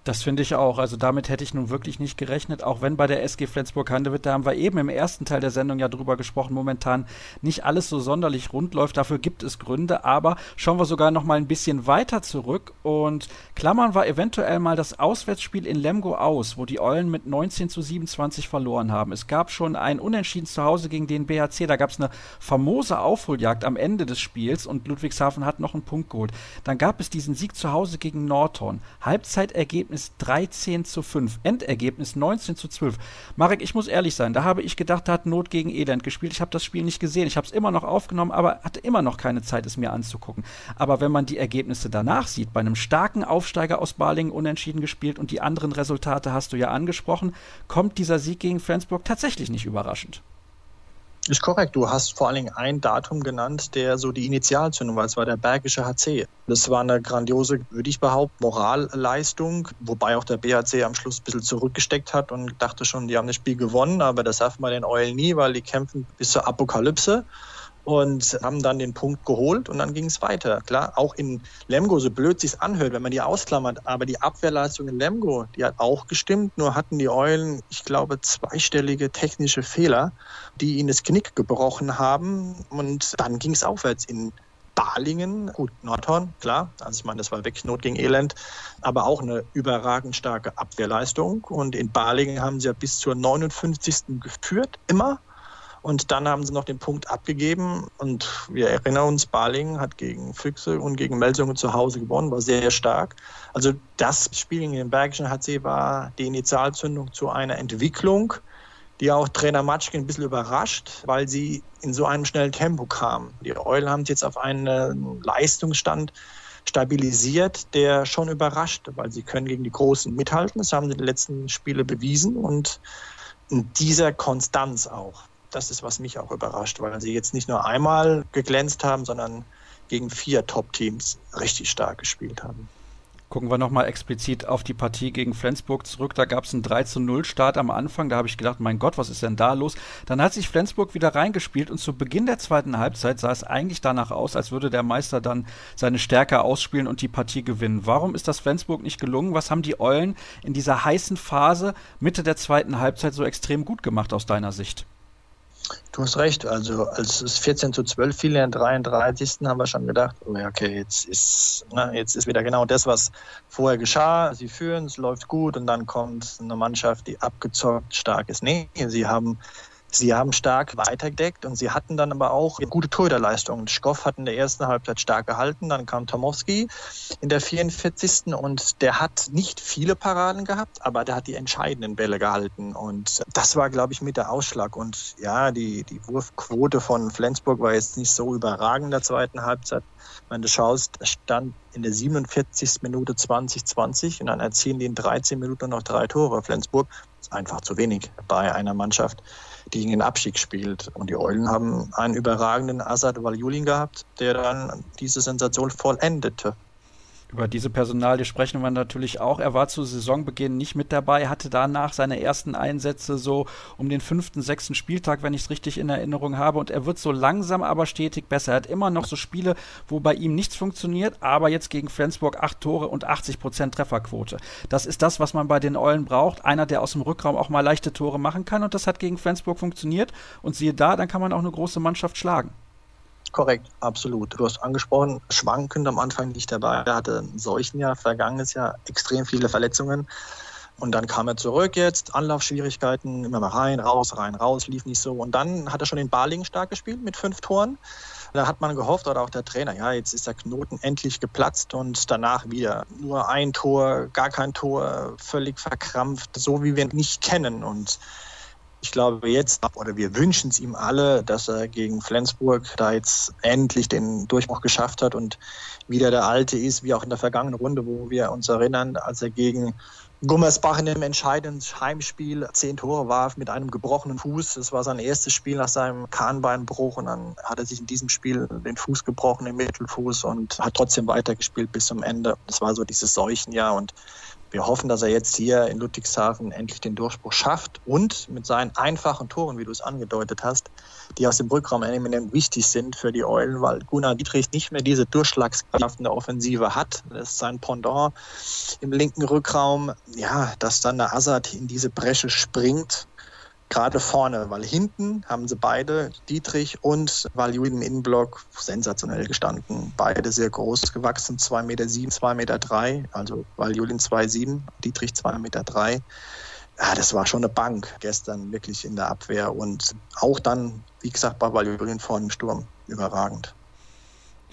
Das finde ich auch. Also damit hätte ich nun wirklich nicht gerechnet, auch wenn bei der SG Flensburg-Handewitt, da haben wir eben im ersten Teil der Sendung ja drüber gesprochen, momentan nicht alles so sonderlich rund läuft. Dafür gibt es Gründe, aber schauen wir sogar noch mal ein bisschen weiter zurück und klammern wir eventuell mal das Auswärtsspiel in Lemgo aus, wo die Eulen mit 19 zu 27 verloren haben. Es gab schon ein Unentschieden zu Hause gegen den BHC, da gab es eine famose Aufholjagd am Ende des Spiels und Ludwigshafen hat noch einen Punkt geholt. Dann gab es diesen Sieg zu Hause gegen Nordhorn. Halbzeitergebnis Ergebnis 13 zu 5, Endergebnis 19 zu 12. Marek, ich muss ehrlich sein, da habe ich gedacht, da hat Not gegen Elend gespielt. Ich habe das Spiel nicht gesehen, ich habe es immer noch aufgenommen, aber hatte immer noch keine Zeit, es mir anzugucken. Aber wenn man die Ergebnisse danach sieht, bei einem starken Aufsteiger aus Balingen unentschieden gespielt und die anderen Resultate hast du ja angesprochen, kommt dieser Sieg gegen Flensburg tatsächlich nicht überraschend. Ist korrekt. Du hast vor allen Dingen ein Datum genannt, der so die Initialzündung war. Es war der Bergische HC. Das war eine grandiose, würde ich behaupten, Moralleistung, wobei auch der BHC am Schluss ein bisschen zurückgesteckt hat und dachte schon, die haben das Spiel gewonnen, aber das darf man den Eulen nie, weil die kämpfen bis zur Apokalypse und haben dann den Punkt geholt und dann ging es weiter. Klar, auch in Lemgo, so blöd sich anhört, wenn man die ausklammert, aber die Abwehrleistung in Lemgo, die hat auch gestimmt, nur hatten die Eulen, ich glaube, zweistellige technische Fehler, die ihnen das Knick gebrochen haben und dann ging es aufwärts in Balingen, gut, Nordhorn, klar, also ich meine, das war wirklich Not gegen Elend, aber auch eine überragend starke Abwehrleistung und in Balingen haben sie ja bis zur 59. geführt, immer und dann haben sie noch den Punkt abgegeben. Und wir erinnern uns, Baling hat gegen Füchse und gegen Melsungen zu Hause gewonnen, war sehr stark. Also das Spiel gegen den Bergischen HC war die Initialzündung zu einer Entwicklung, die auch Trainer Matschke ein bisschen überrascht, weil sie in so einem schnellen Tempo kam. Die Eulen haben jetzt auf einen Leistungsstand stabilisiert, der schon überrascht, weil sie können gegen die Großen mithalten. Das haben sie in den letzten Spiele bewiesen und in dieser Konstanz auch das ist, was mich auch überrascht, weil sie jetzt nicht nur einmal geglänzt haben, sondern gegen vier Top-Teams richtig stark gespielt haben. Gucken wir nochmal explizit auf die Partie gegen Flensburg zurück. Da gab es einen 3 zu 0 Start am Anfang. Da habe ich gedacht, mein Gott, was ist denn da los? Dann hat sich Flensburg wieder reingespielt und zu Beginn der zweiten Halbzeit sah es eigentlich danach aus, als würde der Meister dann seine Stärke ausspielen und die Partie gewinnen. Warum ist das Flensburg nicht gelungen? Was haben die Eulen in dieser heißen Phase Mitte der zweiten Halbzeit so extrem gut gemacht aus deiner Sicht? Du hast recht. Also als es 14 zu 12 fiel in der 33. haben wir schon gedacht, oh okay, jetzt ist, na, jetzt ist wieder genau das, was vorher geschah. Sie führen, es läuft gut und dann kommt eine Mannschaft, die abgezockt stark ist. Nee, sie haben Sie haben stark weitergedeckt und sie hatten dann aber auch gute Torhüterleistungen. Schkoff hat in der ersten Halbzeit stark gehalten, dann kam Tomowski in der 44. und der hat nicht viele Paraden gehabt, aber der hat die entscheidenden Bälle gehalten und das war, glaube ich, mit der Ausschlag. Und ja, die, die Wurfquote von Flensburg war jetzt nicht so überragend in der zweiten Halbzeit. Wenn du schaust, stand in der 47. Minute 2020 und dann erzielen die in 13 Minuten noch drei Tore. Flensburg ist einfach zu wenig bei einer Mannschaft, die gegen den Abstieg spielt. Und die Eulen haben einen überragenden Assad Valjulin gehabt, der dann diese Sensation vollendete. Über diese Personalie sprechen wir natürlich auch. Er war zu Saisonbeginn nicht mit dabei, hatte danach seine ersten Einsätze so um den fünften, sechsten Spieltag, wenn ich es richtig in Erinnerung habe. Und er wird so langsam aber stetig besser. Er hat immer noch so Spiele, wo bei ihm nichts funktioniert, aber jetzt gegen Flensburg acht Tore und 80 Prozent Trefferquote. Das ist das, was man bei den Eulen braucht. Einer, der aus dem Rückraum auch mal leichte Tore machen kann. Und das hat gegen Flensburg funktioniert. Und siehe da, dann kann man auch eine große Mannschaft schlagen. Korrekt, absolut. Du hast angesprochen, schwankend am Anfang nicht dabei. Er hatte ein Seuchenjahr, vergangenes Jahr, extrem viele Verletzungen. Und dann kam er zurück jetzt, Anlaufschwierigkeiten, immer mal rein, raus, rein, raus, lief nicht so. Und dann hat er schon in Balingen stark gespielt mit fünf Toren. Da hat man gehofft, oder auch der Trainer, ja, jetzt ist der Knoten endlich geplatzt und danach wieder nur ein Tor, gar kein Tor, völlig verkrampft, so wie wir ihn nicht kennen. Und ich glaube jetzt, oder wir wünschen es ihm alle, dass er gegen Flensburg da jetzt endlich den Durchbruch geschafft hat und wieder der Alte ist, wie auch in der vergangenen Runde, wo wir uns erinnern, als er gegen Gummersbach in dem entscheidenden Heimspiel zehn Tore warf mit einem gebrochenen Fuß. Das war sein erstes Spiel nach seinem Kahnbeinbruch und dann hat er sich in diesem Spiel den Fuß gebrochen, den Mittelfuß und hat trotzdem weitergespielt bis zum Ende. Das war so dieses Seuchenjahr und wir hoffen, dass er jetzt hier in Ludwigshafen endlich den Durchbruch schafft und mit seinen einfachen Toren, wie du es angedeutet hast, die aus dem Rückraum eminent wichtig sind für die Eulen, weil Gunnar Dietrich nicht mehr diese Durchschlagskraft in der Offensive hat. Das ist sein Pendant im linken Rückraum. Ja, dass dann der Assad in diese Bresche springt gerade vorne, weil hinten haben sie beide, Dietrich und Value im Innenblock, sensationell gestanden. Beide sehr groß gewachsen, 2,7 Meter, 2,3 Meter, drei, also Valjulin 2,7, Dietrich 2,3 Meter. Drei. Ja, das war schon eine Bank gestern wirklich in der Abwehr und auch dann, wie gesagt, bei Valjulin vorne im Sturm überragend.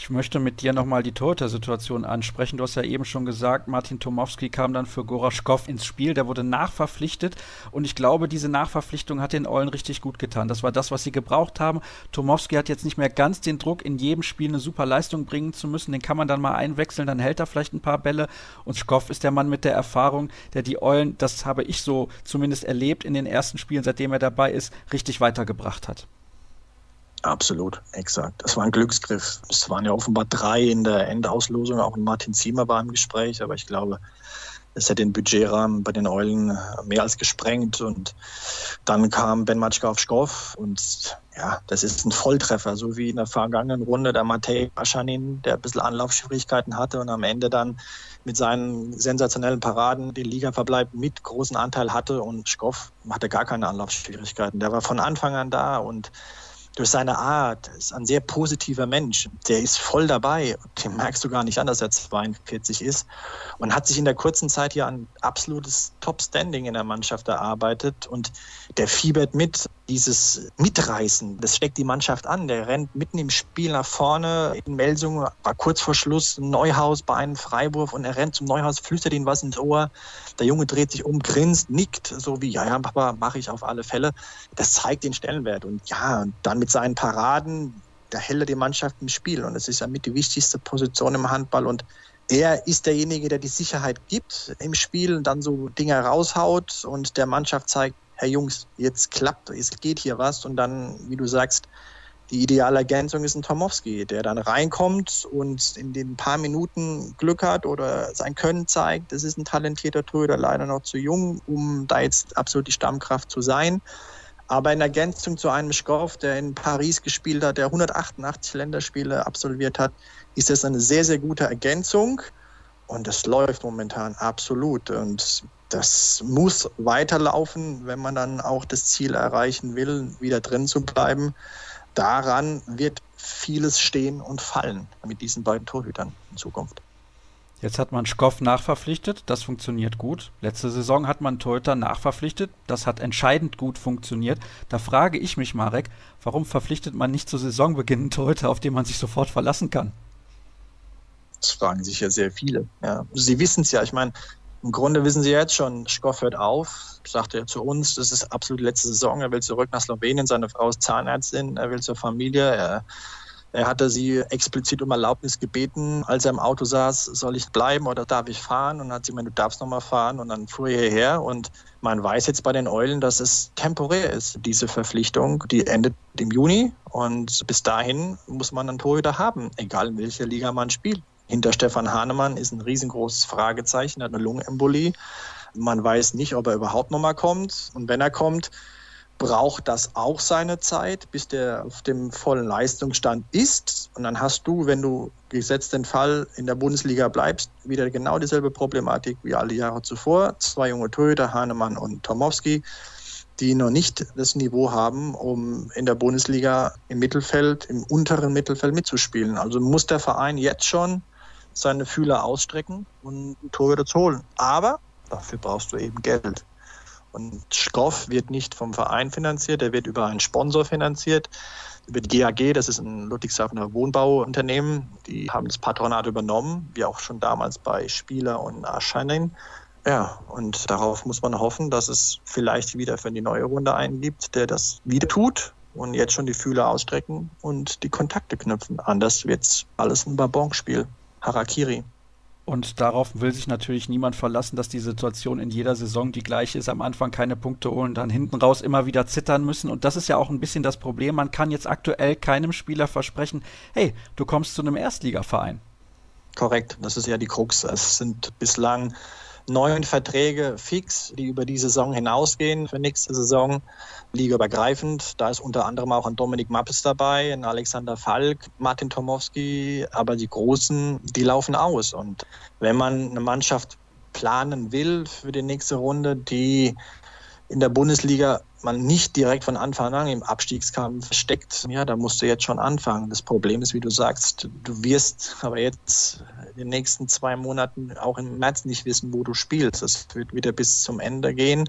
Ich möchte mit dir nochmal die Torhüter-Situation ansprechen. Du hast ja eben schon gesagt, Martin Tomowski kam dann für Goraschkow ins Spiel. Der wurde nachverpflichtet und ich glaube, diese Nachverpflichtung hat den Eulen richtig gut getan. Das war das, was sie gebraucht haben. Tomowski hat jetzt nicht mehr ganz den Druck, in jedem Spiel eine super Leistung bringen zu müssen. Den kann man dann mal einwechseln, dann hält er vielleicht ein paar Bälle. Und Schkoff ist der Mann mit der Erfahrung, der die Eulen, das habe ich so zumindest erlebt in den ersten Spielen, seitdem er dabei ist, richtig weitergebracht hat. Absolut, exakt. Das war ein Glücksgriff. Es waren ja offenbar drei in der Endauslosung, auch Martin Ziemer war im Gespräch, aber ich glaube, es hätte den Budgetrahmen bei den Eulen mehr als gesprengt. Und dann kam Ben Matschka auf Schkoff und ja, das ist ein Volltreffer, so wie in der vergangenen Runde der Matej Aschanin, der ein bisschen Anlaufschwierigkeiten hatte und am Ende dann mit seinen sensationellen Paraden den Ligaverbleib mit großen Anteil hatte und Schkoff hatte gar keine Anlaufschwierigkeiten. Der war von Anfang an da und durch seine Art, ist ein sehr positiver Mensch. Der ist voll dabei. Den merkst du gar nicht an, dass er 42 ist. Und hat sich in der kurzen Zeit hier ein absolutes Top-Standing in der Mannschaft erarbeitet. Und der fiebert mit. Dieses Mitreißen, das steckt die Mannschaft an. Der rennt mitten im Spiel nach vorne. In Melsung war kurz vor Schluss Neuhaus bei einem Freiwurf und er rennt zum Neuhaus, flüstert ihm was ins Ohr. Der Junge dreht sich um, grinst, nickt, so wie, ja, ja, Papa, mache ich auf alle Fälle. Das zeigt den Stellenwert. Und ja, und dann mit seinen Paraden, da hält er die Mannschaft im Spiel. Und das ist ja mit die wichtigste Position im Handball. Und er ist derjenige, der die Sicherheit gibt im Spiel und dann so Dinge raushaut und der Mannschaft zeigt, Herr Jungs, jetzt klappt, es geht hier was. Und dann, wie du sagst, die ideale Ergänzung ist ein Tomowski, der dann reinkommt und in den paar Minuten Glück hat oder sein Können zeigt. Das ist ein talentierter Torhüter, leider noch zu jung, um da jetzt absolut die Stammkraft zu sein. Aber in Ergänzung zu einem Schkoff, der in Paris gespielt hat, der 188 Länderspiele absolviert hat, ist das eine sehr, sehr gute Ergänzung. Und das läuft momentan absolut. Und das muss weiterlaufen, wenn man dann auch das Ziel erreichen will, wieder drin zu bleiben. Daran wird vieles stehen und fallen mit diesen beiden Torhütern in Zukunft. Jetzt hat man Schkoff nachverpflichtet, das funktioniert gut. Letzte Saison hat man Torhüter nachverpflichtet, das hat entscheidend gut funktioniert. Da frage ich mich, Marek, warum verpflichtet man nicht zu Saisonbeginn einen Torhüter, auf den man sich sofort verlassen kann? Das fragen sich ja sehr viele. Ja. Sie wissen es ja, ich meine, im Grunde wissen Sie jetzt schon, Schkoff hört auf, sagt er zu uns, das ist absolut letzte Saison, er will zurück nach Slowenien, seine Frau ist Zahnärztin, er will zur Familie, er er hatte sie explizit um Erlaubnis gebeten, als er im Auto saß, soll ich bleiben oder darf ich fahren? Und dann hat sie gemeint, du darfst nochmal fahren. Und dann fuhr er hierher. Und man weiß jetzt bei den Eulen, dass es temporär ist, diese Verpflichtung. Die endet im Juni. Und bis dahin muss man einen Torhüter haben, egal in welcher Liga man spielt. Hinter Stefan Hahnemann ist ein riesengroßes Fragezeichen, hat eine Lungenembolie. Man weiß nicht, ob er überhaupt nochmal kommt. Und wenn er kommt, braucht das auch seine Zeit, bis der auf dem vollen Leistungsstand ist. Und dann hast du, wenn du gesetzt den Fall in der Bundesliga bleibst, wieder genau dieselbe Problematik wie alle Jahre zuvor. Zwei junge Torhüter, Hahnemann und Tomowski, die noch nicht das Niveau haben, um in der Bundesliga im Mittelfeld, im unteren Mittelfeld mitzuspielen. Also muss der Verein jetzt schon seine Fühler ausstrecken und Torhüter zu holen. Aber dafür brauchst du eben Geld. Und Schroff wird nicht vom Verein finanziert, er wird über einen Sponsor finanziert, über die GAG, das ist ein Ludwigshafener Wohnbauunternehmen. Die haben das Patronat übernommen, wie auch schon damals bei Spieler und Ascheinin. Ja, und darauf muss man hoffen, dass es vielleicht wieder für die neue Runde einen gibt, der das wieder tut und jetzt schon die Fühler ausstrecken und die Kontakte knüpfen. Anders wird es alles ein Babonspiel. Harakiri. Und darauf will sich natürlich niemand verlassen, dass die Situation in jeder Saison die gleiche ist. Am Anfang keine Punkte holen, dann hinten raus immer wieder zittern müssen. Und das ist ja auch ein bisschen das Problem. Man kann jetzt aktuell keinem Spieler versprechen, hey, du kommst zu einem Erstligaverein. Korrekt, das ist ja die Krux. Es sind bislang neun Verträge fix, die über die Saison hinausgehen für nächste Saison, ligaübergreifend. Da ist unter anderem auch ein Dominik Mappes dabei, ein Alexander Falk, Martin Tomowski, aber die Großen, die laufen aus. Und wenn man eine Mannschaft planen will für die nächste Runde, die in der Bundesliga man nicht direkt von Anfang an im Abstiegskampf steckt, ja, da musst du jetzt schon anfangen. Das Problem ist, wie du sagst, du wirst aber jetzt in den nächsten zwei Monaten auch im März nicht wissen, wo du spielst. Es wird wieder bis zum Ende gehen.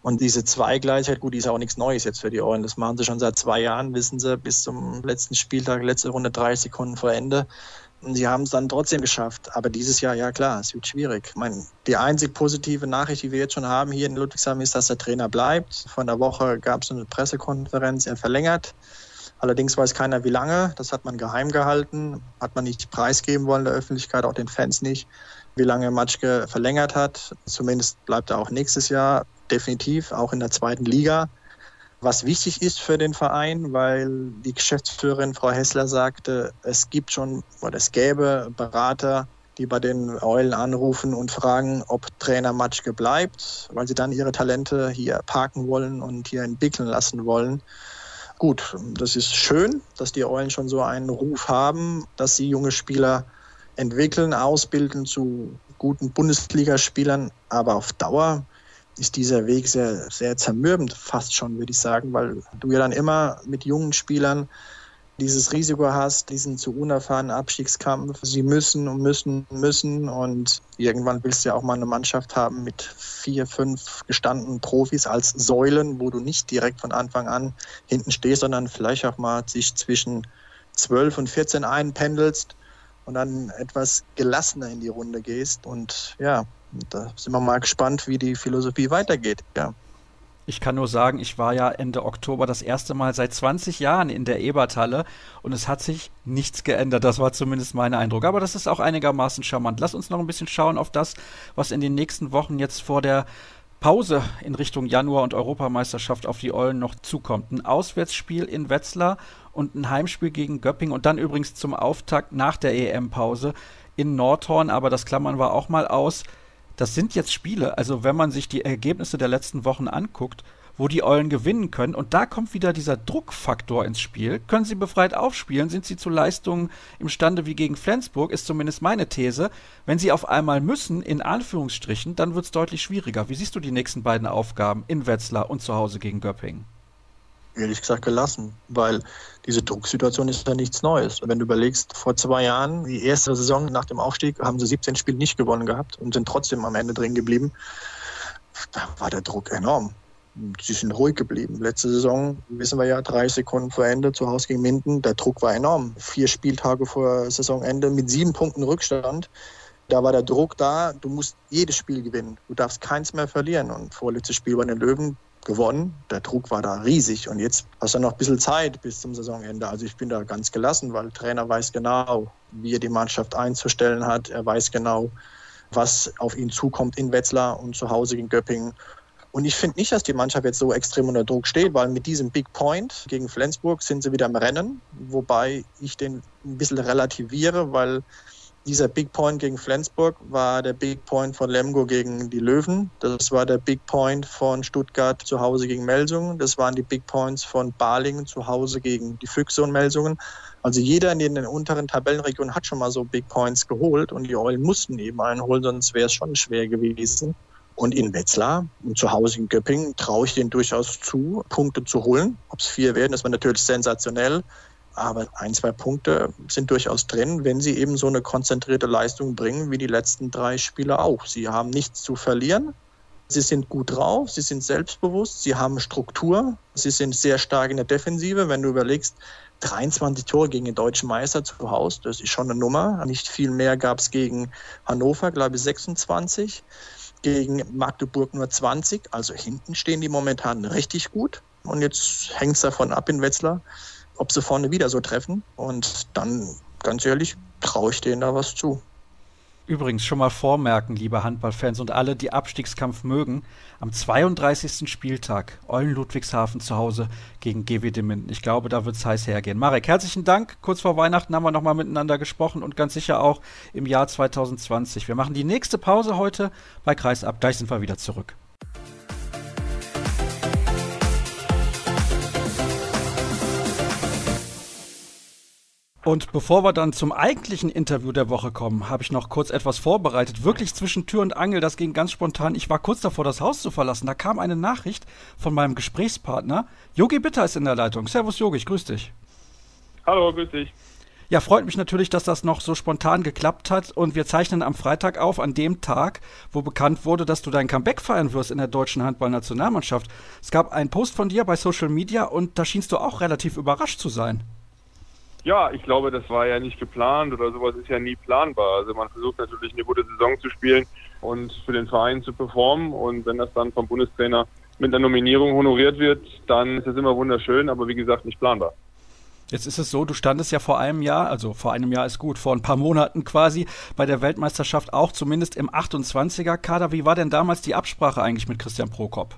Und diese Zweigleichheit, gut, die ist auch nichts Neues jetzt für die Eulen. Das machen sie schon seit zwei Jahren, wissen sie, bis zum letzten Spieltag, letzte Runde 30 Sekunden vor Ende. Sie haben es dann trotzdem geschafft. Aber dieses Jahr, ja klar, es wird schwierig. Ich meine, die einzig positive Nachricht, die wir jetzt schon haben hier in Ludwigshafen, ist, dass der Trainer bleibt. Von der Woche gab es eine Pressekonferenz, er verlängert. Allerdings weiß keiner, wie lange. Das hat man geheim gehalten, hat man nicht preisgeben wollen der Öffentlichkeit, auch den Fans nicht, wie lange Matschke verlängert hat. Zumindest bleibt er auch nächstes Jahr definitiv, auch in der zweiten Liga. Was wichtig ist für den Verein, weil die Geschäftsführerin Frau Hessler sagte, es gibt schon oder es gäbe Berater, die bei den Eulen anrufen und fragen, ob Trainer Matschke bleibt, weil sie dann ihre Talente hier parken wollen und hier entwickeln lassen wollen. Gut, das ist schön, dass die Eulen schon so einen Ruf haben, dass sie junge Spieler entwickeln, ausbilden zu guten Bundesligaspielern, aber auf Dauer ist dieser Weg sehr, sehr zermürbend, fast schon, würde ich sagen, weil du ja dann immer mit jungen Spielern dieses Risiko hast, diesen zu unerfahrenen Abstiegskampf. Sie müssen und müssen, müssen und irgendwann willst du ja auch mal eine Mannschaft haben mit vier, fünf gestandenen Profis als Säulen, wo du nicht direkt von Anfang an hinten stehst, sondern vielleicht auch mal sich zwischen zwölf und 14 einpendelst und dann etwas gelassener in die Runde gehst. Und ja, da sind wir mal gespannt, wie die Philosophie weitergeht. Ja. Ich kann nur sagen, ich war ja Ende Oktober das erste Mal seit 20 Jahren in der Eberthalle und es hat sich nichts geändert. Das war zumindest mein Eindruck. Aber das ist auch einigermaßen charmant. Lass uns noch ein bisschen schauen auf das, was in den nächsten Wochen jetzt vor der Pause in Richtung Januar und Europameisterschaft auf die Eulen noch zukommt. Ein Auswärtsspiel in Wetzlar und ein Heimspiel gegen Göpping und dann übrigens zum Auftakt nach der EM-Pause in Nordhorn. Aber das klammern wir auch mal aus das sind jetzt Spiele, also wenn man sich die Ergebnisse der letzten Wochen anguckt, wo die Eulen gewinnen können. Und da kommt wieder dieser Druckfaktor ins Spiel. Können sie befreit aufspielen? Sind sie zu Leistungen imstande wie gegen Flensburg? Ist zumindest meine These. Wenn sie auf einmal müssen, in Anführungsstrichen, dann wird es deutlich schwieriger. Wie siehst du die nächsten beiden Aufgaben in Wetzlar und zu Hause gegen Göppingen? Ehrlich gesagt gelassen, weil diese Drucksituation ist ja nichts Neues. Wenn du überlegst, vor zwei Jahren, die erste Saison nach dem Aufstieg, haben sie 17 Spiele nicht gewonnen gehabt und sind trotzdem am Ende drin geblieben. Da war der Druck enorm. Sie sind ruhig geblieben. Letzte Saison, wissen wir ja, drei Sekunden vor Ende zu Hause gegen Minden, der Druck war enorm. Vier Spieltage vor Saisonende mit sieben Punkten Rückstand. Da war der Druck da, du musst jedes Spiel gewinnen. Du darfst keins mehr verlieren. Und vorletztes Spiel bei den Löwen, gewonnen. Der Druck war da riesig und jetzt hast du noch ein bisschen Zeit bis zum Saisonende. Also ich bin da ganz gelassen, weil der Trainer weiß genau, wie er die Mannschaft einzustellen hat. Er weiß genau, was auf ihn zukommt in Wetzlar und zu Hause gegen Göppingen. Und ich finde nicht, dass die Mannschaft jetzt so extrem unter Druck steht, weil mit diesem Big Point gegen Flensburg sind sie wieder im Rennen, wobei ich den ein bisschen relativiere, weil dieser Big Point gegen Flensburg war der Big Point von Lemgo gegen die Löwen. Das war der Big Point von Stuttgart zu Hause gegen Melsungen. Das waren die Big Points von Balingen zu Hause gegen die Füchse und Melsungen. Also jeder in den unteren Tabellenregionen hat schon mal so Big Points geholt und die Eulen mussten eben einholen, sonst wäre es schon schwer gewesen. Und in Wetzlar und zu Hause in Göppingen traue ich denen durchaus zu, Punkte zu holen. Ob es vier werden, das war natürlich sensationell. Aber ein, zwei Punkte sind durchaus drin, wenn sie eben so eine konzentrierte Leistung bringen wie die letzten drei Spieler auch. Sie haben nichts zu verlieren. Sie sind gut drauf, sie sind selbstbewusst, sie haben Struktur, sie sind sehr stark in der Defensive. Wenn du überlegst, 23 Tore gegen den deutschen Meister zu Hause, das ist schon eine Nummer. Nicht viel mehr gab es gegen Hannover, glaube ich 26, gegen Magdeburg nur 20. Also hinten stehen die momentan richtig gut. Und jetzt hängt es davon ab in Wetzlar, ob sie vorne wieder so treffen. Und dann, ganz ehrlich, traue ich denen da was zu. Übrigens schon mal vormerken, liebe Handballfans und alle, die Abstiegskampf mögen, am 32. Spieltag Eulen Ludwigshafen zu Hause gegen GWD Minden. Ich glaube, da wird es heiß hergehen. Marek, herzlichen Dank. Kurz vor Weihnachten haben wir nochmal miteinander gesprochen und ganz sicher auch im Jahr 2020. Wir machen die nächste Pause heute bei Kreisab. Gleich sind wir wieder zurück. Und bevor wir dann zum eigentlichen Interview der Woche kommen, habe ich noch kurz etwas vorbereitet. Wirklich zwischen Tür und Angel, das ging ganz spontan. Ich war kurz davor, das Haus zu verlassen. Da kam eine Nachricht von meinem Gesprächspartner. Yogi Bitter ist in der Leitung. Servus Yogi, ich grüß dich. Hallo, grüß dich. Ja, freut mich natürlich, dass das noch so spontan geklappt hat. Und wir zeichnen am Freitag auf, an dem Tag, wo bekannt wurde, dass du dein Comeback feiern wirst in der deutschen Handballnationalmannschaft. Es gab einen Post von dir bei Social Media und da schienst du auch relativ überrascht zu sein. Ja, ich glaube, das war ja nicht geplant oder sowas ist ja nie planbar. Also man versucht natürlich eine gute Saison zu spielen und für den Verein zu performen. Und wenn das dann vom Bundestrainer mit einer Nominierung honoriert wird, dann ist das immer wunderschön, aber wie gesagt nicht planbar. Jetzt ist es so, du standest ja vor einem Jahr, also vor einem Jahr ist gut, vor ein paar Monaten quasi bei der Weltmeisterschaft auch zumindest im 28er-Kader. Wie war denn damals die Absprache eigentlich mit Christian Prokop?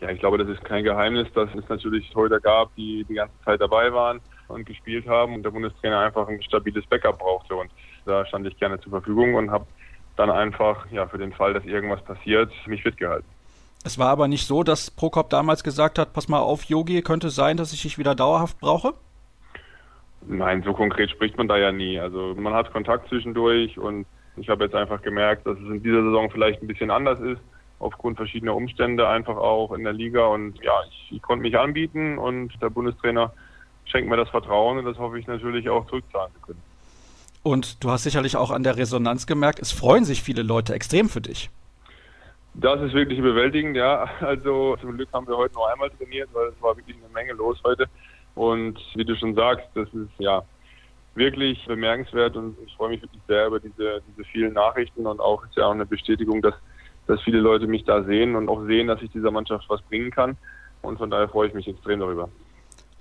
Ja, ich glaube, das ist kein Geheimnis, dass es natürlich Torhüter gab, die die ganze Zeit dabei waren und gespielt haben und der Bundestrainer einfach ein stabiles Backup brauchte. Und da stand ich gerne zur Verfügung und habe dann einfach, ja, für den Fall, dass irgendwas passiert, mich fit gehalten. Es war aber nicht so, dass Prokop damals gesagt hat, pass mal auf, Yogi, könnte sein, dass ich dich wieder dauerhaft brauche? Nein, so konkret spricht man da ja nie. Also man hat Kontakt zwischendurch und ich habe jetzt einfach gemerkt, dass es in dieser Saison vielleicht ein bisschen anders ist, aufgrund verschiedener Umstände einfach auch in der Liga. Und ja, ich, ich konnte mich anbieten und der Bundestrainer schenkt mir das Vertrauen und das hoffe ich natürlich auch zurückzahlen zu können. Und du hast sicherlich auch an der Resonanz gemerkt, es freuen sich viele Leute extrem für dich. Das ist wirklich überwältigend, ja. *laughs* Also zum Glück haben wir heute nur einmal trainiert, weil es war wirklich eine Menge los heute. Und wie du schon sagst, das ist ja wirklich bemerkenswert und ich freue mich wirklich sehr über diese, diese vielen Nachrichten und auch ist ja auch eine Bestätigung, dass, dass viele Leute mich da sehen und auch sehen, dass ich dieser Mannschaft was bringen kann. Und von daher freue ich mich extrem darüber.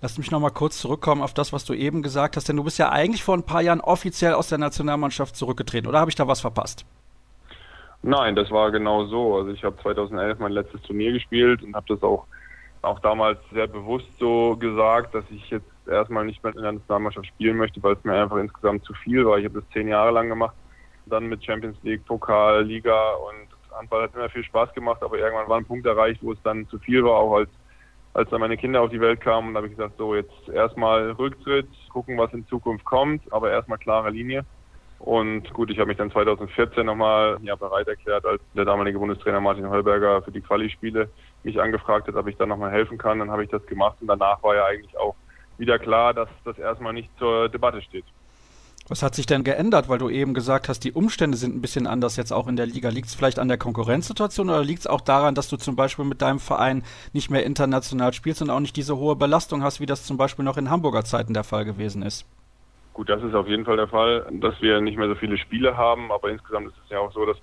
Lass mich nochmal kurz zurückkommen auf das, was du eben gesagt hast, denn du bist ja eigentlich vor ein paar Jahren offiziell aus der Nationalmannschaft zurückgetreten, oder habe ich da was verpasst? Nein, das war genau so. Also ich habe 2011 mein letztes Turnier gespielt und habe das auch auch damals sehr bewusst so gesagt, dass ich jetzt erstmal nicht mehr in der Nationalmannschaft spielen möchte, weil es mir einfach insgesamt zu viel war. Ich habe das zehn Jahre lang gemacht, dann mit Champions League, Pokal, Liga und Handball hat immer viel Spaß gemacht, aber irgendwann war ein Punkt erreicht, wo es dann zu viel war, auch als als dann meine Kinder auf die Welt kamen, habe ich gesagt, so jetzt erstmal Rücktritt, gucken, was in Zukunft kommt, aber erstmal klare Linie. Und gut, ich habe mich dann 2014 nochmal ja, bereit erklärt, als der damalige Bundestrainer Martin Heuberger für die Quali-Spiele mich angefragt hat, ob ich da nochmal helfen kann. Dann habe ich das gemacht und danach war ja eigentlich auch wieder klar, dass das erstmal nicht zur Debatte steht. Was hat sich denn geändert, weil du eben gesagt hast, die Umstände sind ein bisschen anders jetzt auch in der Liga? Liegt es vielleicht an der Konkurrenzsituation oder liegt es auch daran, dass du zum Beispiel mit deinem Verein nicht mehr international spielst und auch nicht diese hohe Belastung hast, wie das zum Beispiel noch in Hamburger Zeiten der Fall gewesen ist? Gut, das ist auf jeden Fall der Fall, dass wir nicht mehr so viele Spiele haben, aber insgesamt ist es ja auch so, dass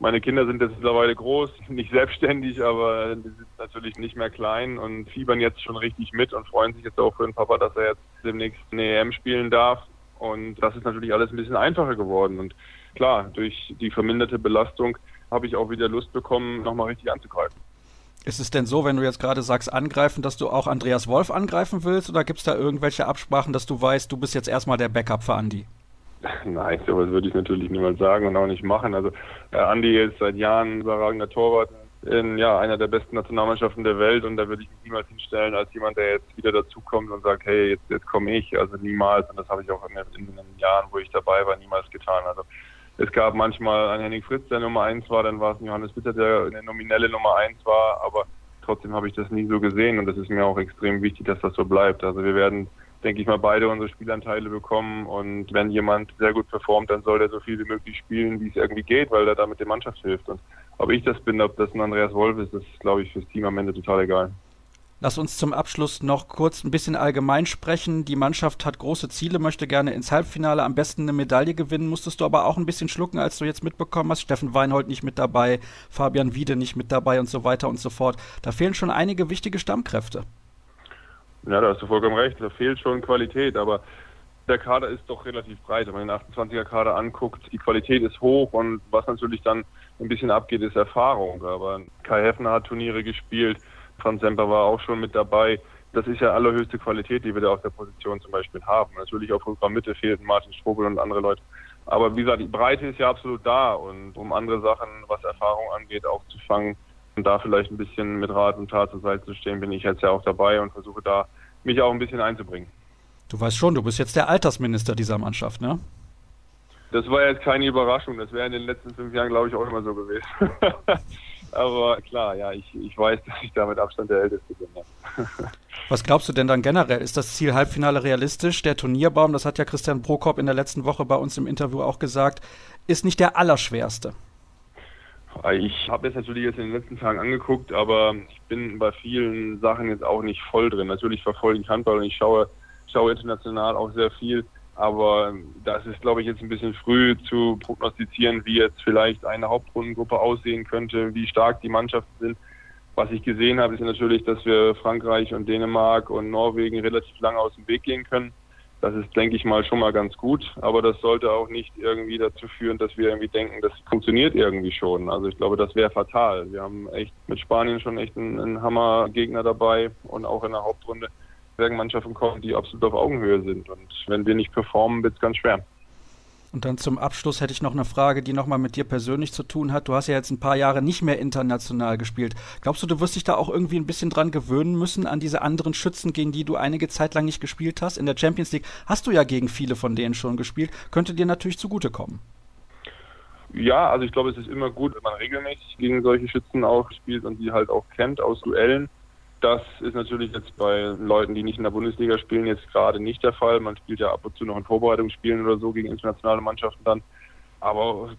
meine Kinder sind jetzt mittlerweile groß, *laughs* nicht selbstständig, aber die sind natürlich nicht mehr klein und fiebern jetzt schon richtig mit und freuen sich jetzt auch für den Papa, dass er jetzt demnächst eine EM spielen darf. Und das ist natürlich alles ein bisschen einfacher geworden. Und klar, durch die verminderte Belastung habe ich auch wieder Lust bekommen, nochmal richtig anzugreifen. Ist es denn so, wenn du jetzt gerade sagst angreifen, dass du auch Andreas Wolf angreifen willst oder gibt es da irgendwelche Absprachen, dass du weißt, du bist jetzt erstmal der Backup für Andi? *laughs* Nein, sowas würde ich natürlich niemals sagen und auch nicht machen. Also äh, Andi ist seit Jahren ein überragender Torwart in ja, einer der besten Nationalmannschaften der Welt und da würde ich mich niemals hinstellen als jemand, der jetzt wieder dazukommt und sagt, hey, jetzt, jetzt komme ich. Also niemals und das habe ich auch in, in, den Jahren, wo ich dabei war, niemals getan. Also es gab manchmal einen Henning Fritz, der Nummer eins war, dann war es ein Johannes Bitter, der eine nominelle Nummer eins war, aber trotzdem habe ich das nie so gesehen und das ist mir auch extrem wichtig, dass das so bleibt. Also wir werden denke ich mal, beide unsere Spielanteile bekommen. Und wenn jemand sehr gut performt, dann soll der so viel wie möglich spielen, wie es irgendwie geht, weil er damit der Mannschaft hilft. Und ob ich das bin, ob das ein Andreas Wolf ist, ist, glaube ich, fürs Team am Ende total egal. Lass uns zum Abschluss noch kurz ein bisschen allgemein sprechen. Die Mannschaft hat große Ziele, möchte gerne ins Halbfinale am besten eine Medaille gewinnen. Musstest du aber auch ein bisschen schlucken, als du jetzt mitbekommen hast, Steffen Weinhold nicht mit dabei, Fabian Wiede nicht mit dabei und so weiter und so fort. Da fehlen schon einige wichtige Stammkräfte. Ja, da hast du vollkommen recht. Da fehlt schon Qualität, aber der Kader ist doch relativ breit. Wenn man den 28er Kader anguckt, die Qualität ist hoch und was natürlich dann ein bisschen abgeht, ist Erfahrung. Aber Kai Heffner hat Turniere gespielt, Franz Semper war auch schon mit dabei. Das ist ja allerhöchste Qualität, die wir da auf der Position zum Beispiel haben. Natürlich auf unserer Mitte fehlten Martin Strobel und andere Leute. Aber wie gesagt, die Breite ist ja absolut da und um andere Sachen, was Erfahrung angeht, aufzufangen, und da vielleicht ein bisschen mit Rat und Tat zur Seite zu stehen, bin ich jetzt ja auch dabei und versuche da mich auch ein bisschen einzubringen. Du weißt schon, du bist jetzt der Altersminister dieser Mannschaft, ne? Das war jetzt keine Überraschung. Das wäre in den letzten fünf Jahren, glaube ich, auch immer so gewesen. *laughs* Aber klar, ja, ich, ich weiß, dass ich da mit Abstand der Älteste bin. Ja. *laughs* Was glaubst du denn dann generell? Ist das Ziel Halbfinale realistisch? Der Turnierbaum, das hat ja Christian Prokop in der letzten Woche bei uns im Interview auch gesagt, ist nicht der allerschwerste. Ich habe es natürlich jetzt in den letzten Tagen angeguckt, aber ich bin bei vielen Sachen jetzt auch nicht voll drin. Natürlich verfolge ich Handball und ich schaue, schaue international auch sehr viel. Aber das ist, glaube ich, jetzt ein bisschen früh zu prognostizieren, wie jetzt vielleicht eine Hauptrundengruppe aussehen könnte, wie stark die Mannschaften sind. Was ich gesehen habe, ist natürlich, dass wir Frankreich und Dänemark und Norwegen relativ lange aus dem Weg gehen können. Das ist, denke ich mal, schon mal ganz gut. Aber das sollte auch nicht irgendwie dazu führen, dass wir irgendwie denken, das funktioniert irgendwie schon. Also ich glaube, das wäre fatal. Wir haben echt mit Spanien schon echt einen, einen Hammer-Gegner dabei und auch in der Hauptrunde werden Mannschaften kommen, die absolut auf Augenhöhe sind. Und wenn wir nicht performen, wird es ganz schwer. Und dann zum Abschluss hätte ich noch eine Frage, die nochmal mit dir persönlich zu tun hat. Du hast ja jetzt ein paar Jahre nicht mehr international gespielt. Glaubst du, du wirst dich da auch irgendwie ein bisschen dran gewöhnen müssen an diese anderen Schützen, gegen die du einige Zeit lang nicht gespielt hast? In der Champions League hast du ja gegen viele von denen schon gespielt. Könnte dir natürlich zugutekommen. Ja, also ich glaube, es ist immer gut, wenn man regelmäßig gegen solche Schützen auch spielt und die halt auch kennt aus Duellen. Das ist natürlich jetzt bei Leuten, die nicht in der Bundesliga spielen, jetzt gerade nicht der Fall. Man spielt ja ab und zu noch in Vorbereitungsspielen oder so gegen internationale Mannschaften dann. Aber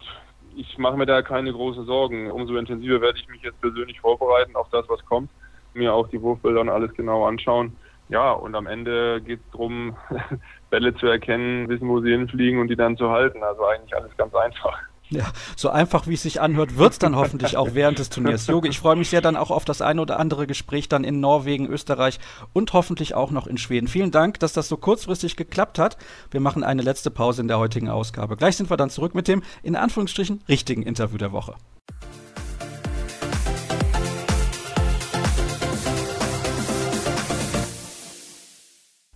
ich mache mir da keine großen Sorgen. Umso intensiver werde ich mich jetzt persönlich vorbereiten auf das, was kommt. Mir auch die Wurfbilder und alles genau anschauen. Ja, und am Ende geht es darum, *laughs* Bälle zu erkennen, wissen, wo sie hinfliegen und die dann zu halten. Also eigentlich alles ganz einfach. Ja, so einfach wie es sich anhört, wird es dann hoffentlich auch während des Turniers. Jogi, ich freue mich sehr dann auch auf das eine oder andere Gespräch dann in Norwegen, Österreich und hoffentlich auch noch in Schweden. Vielen Dank, dass das so kurzfristig geklappt hat. Wir machen eine letzte Pause in der heutigen Ausgabe. Gleich sind wir dann zurück mit dem in Anführungsstrichen richtigen Interview der Woche.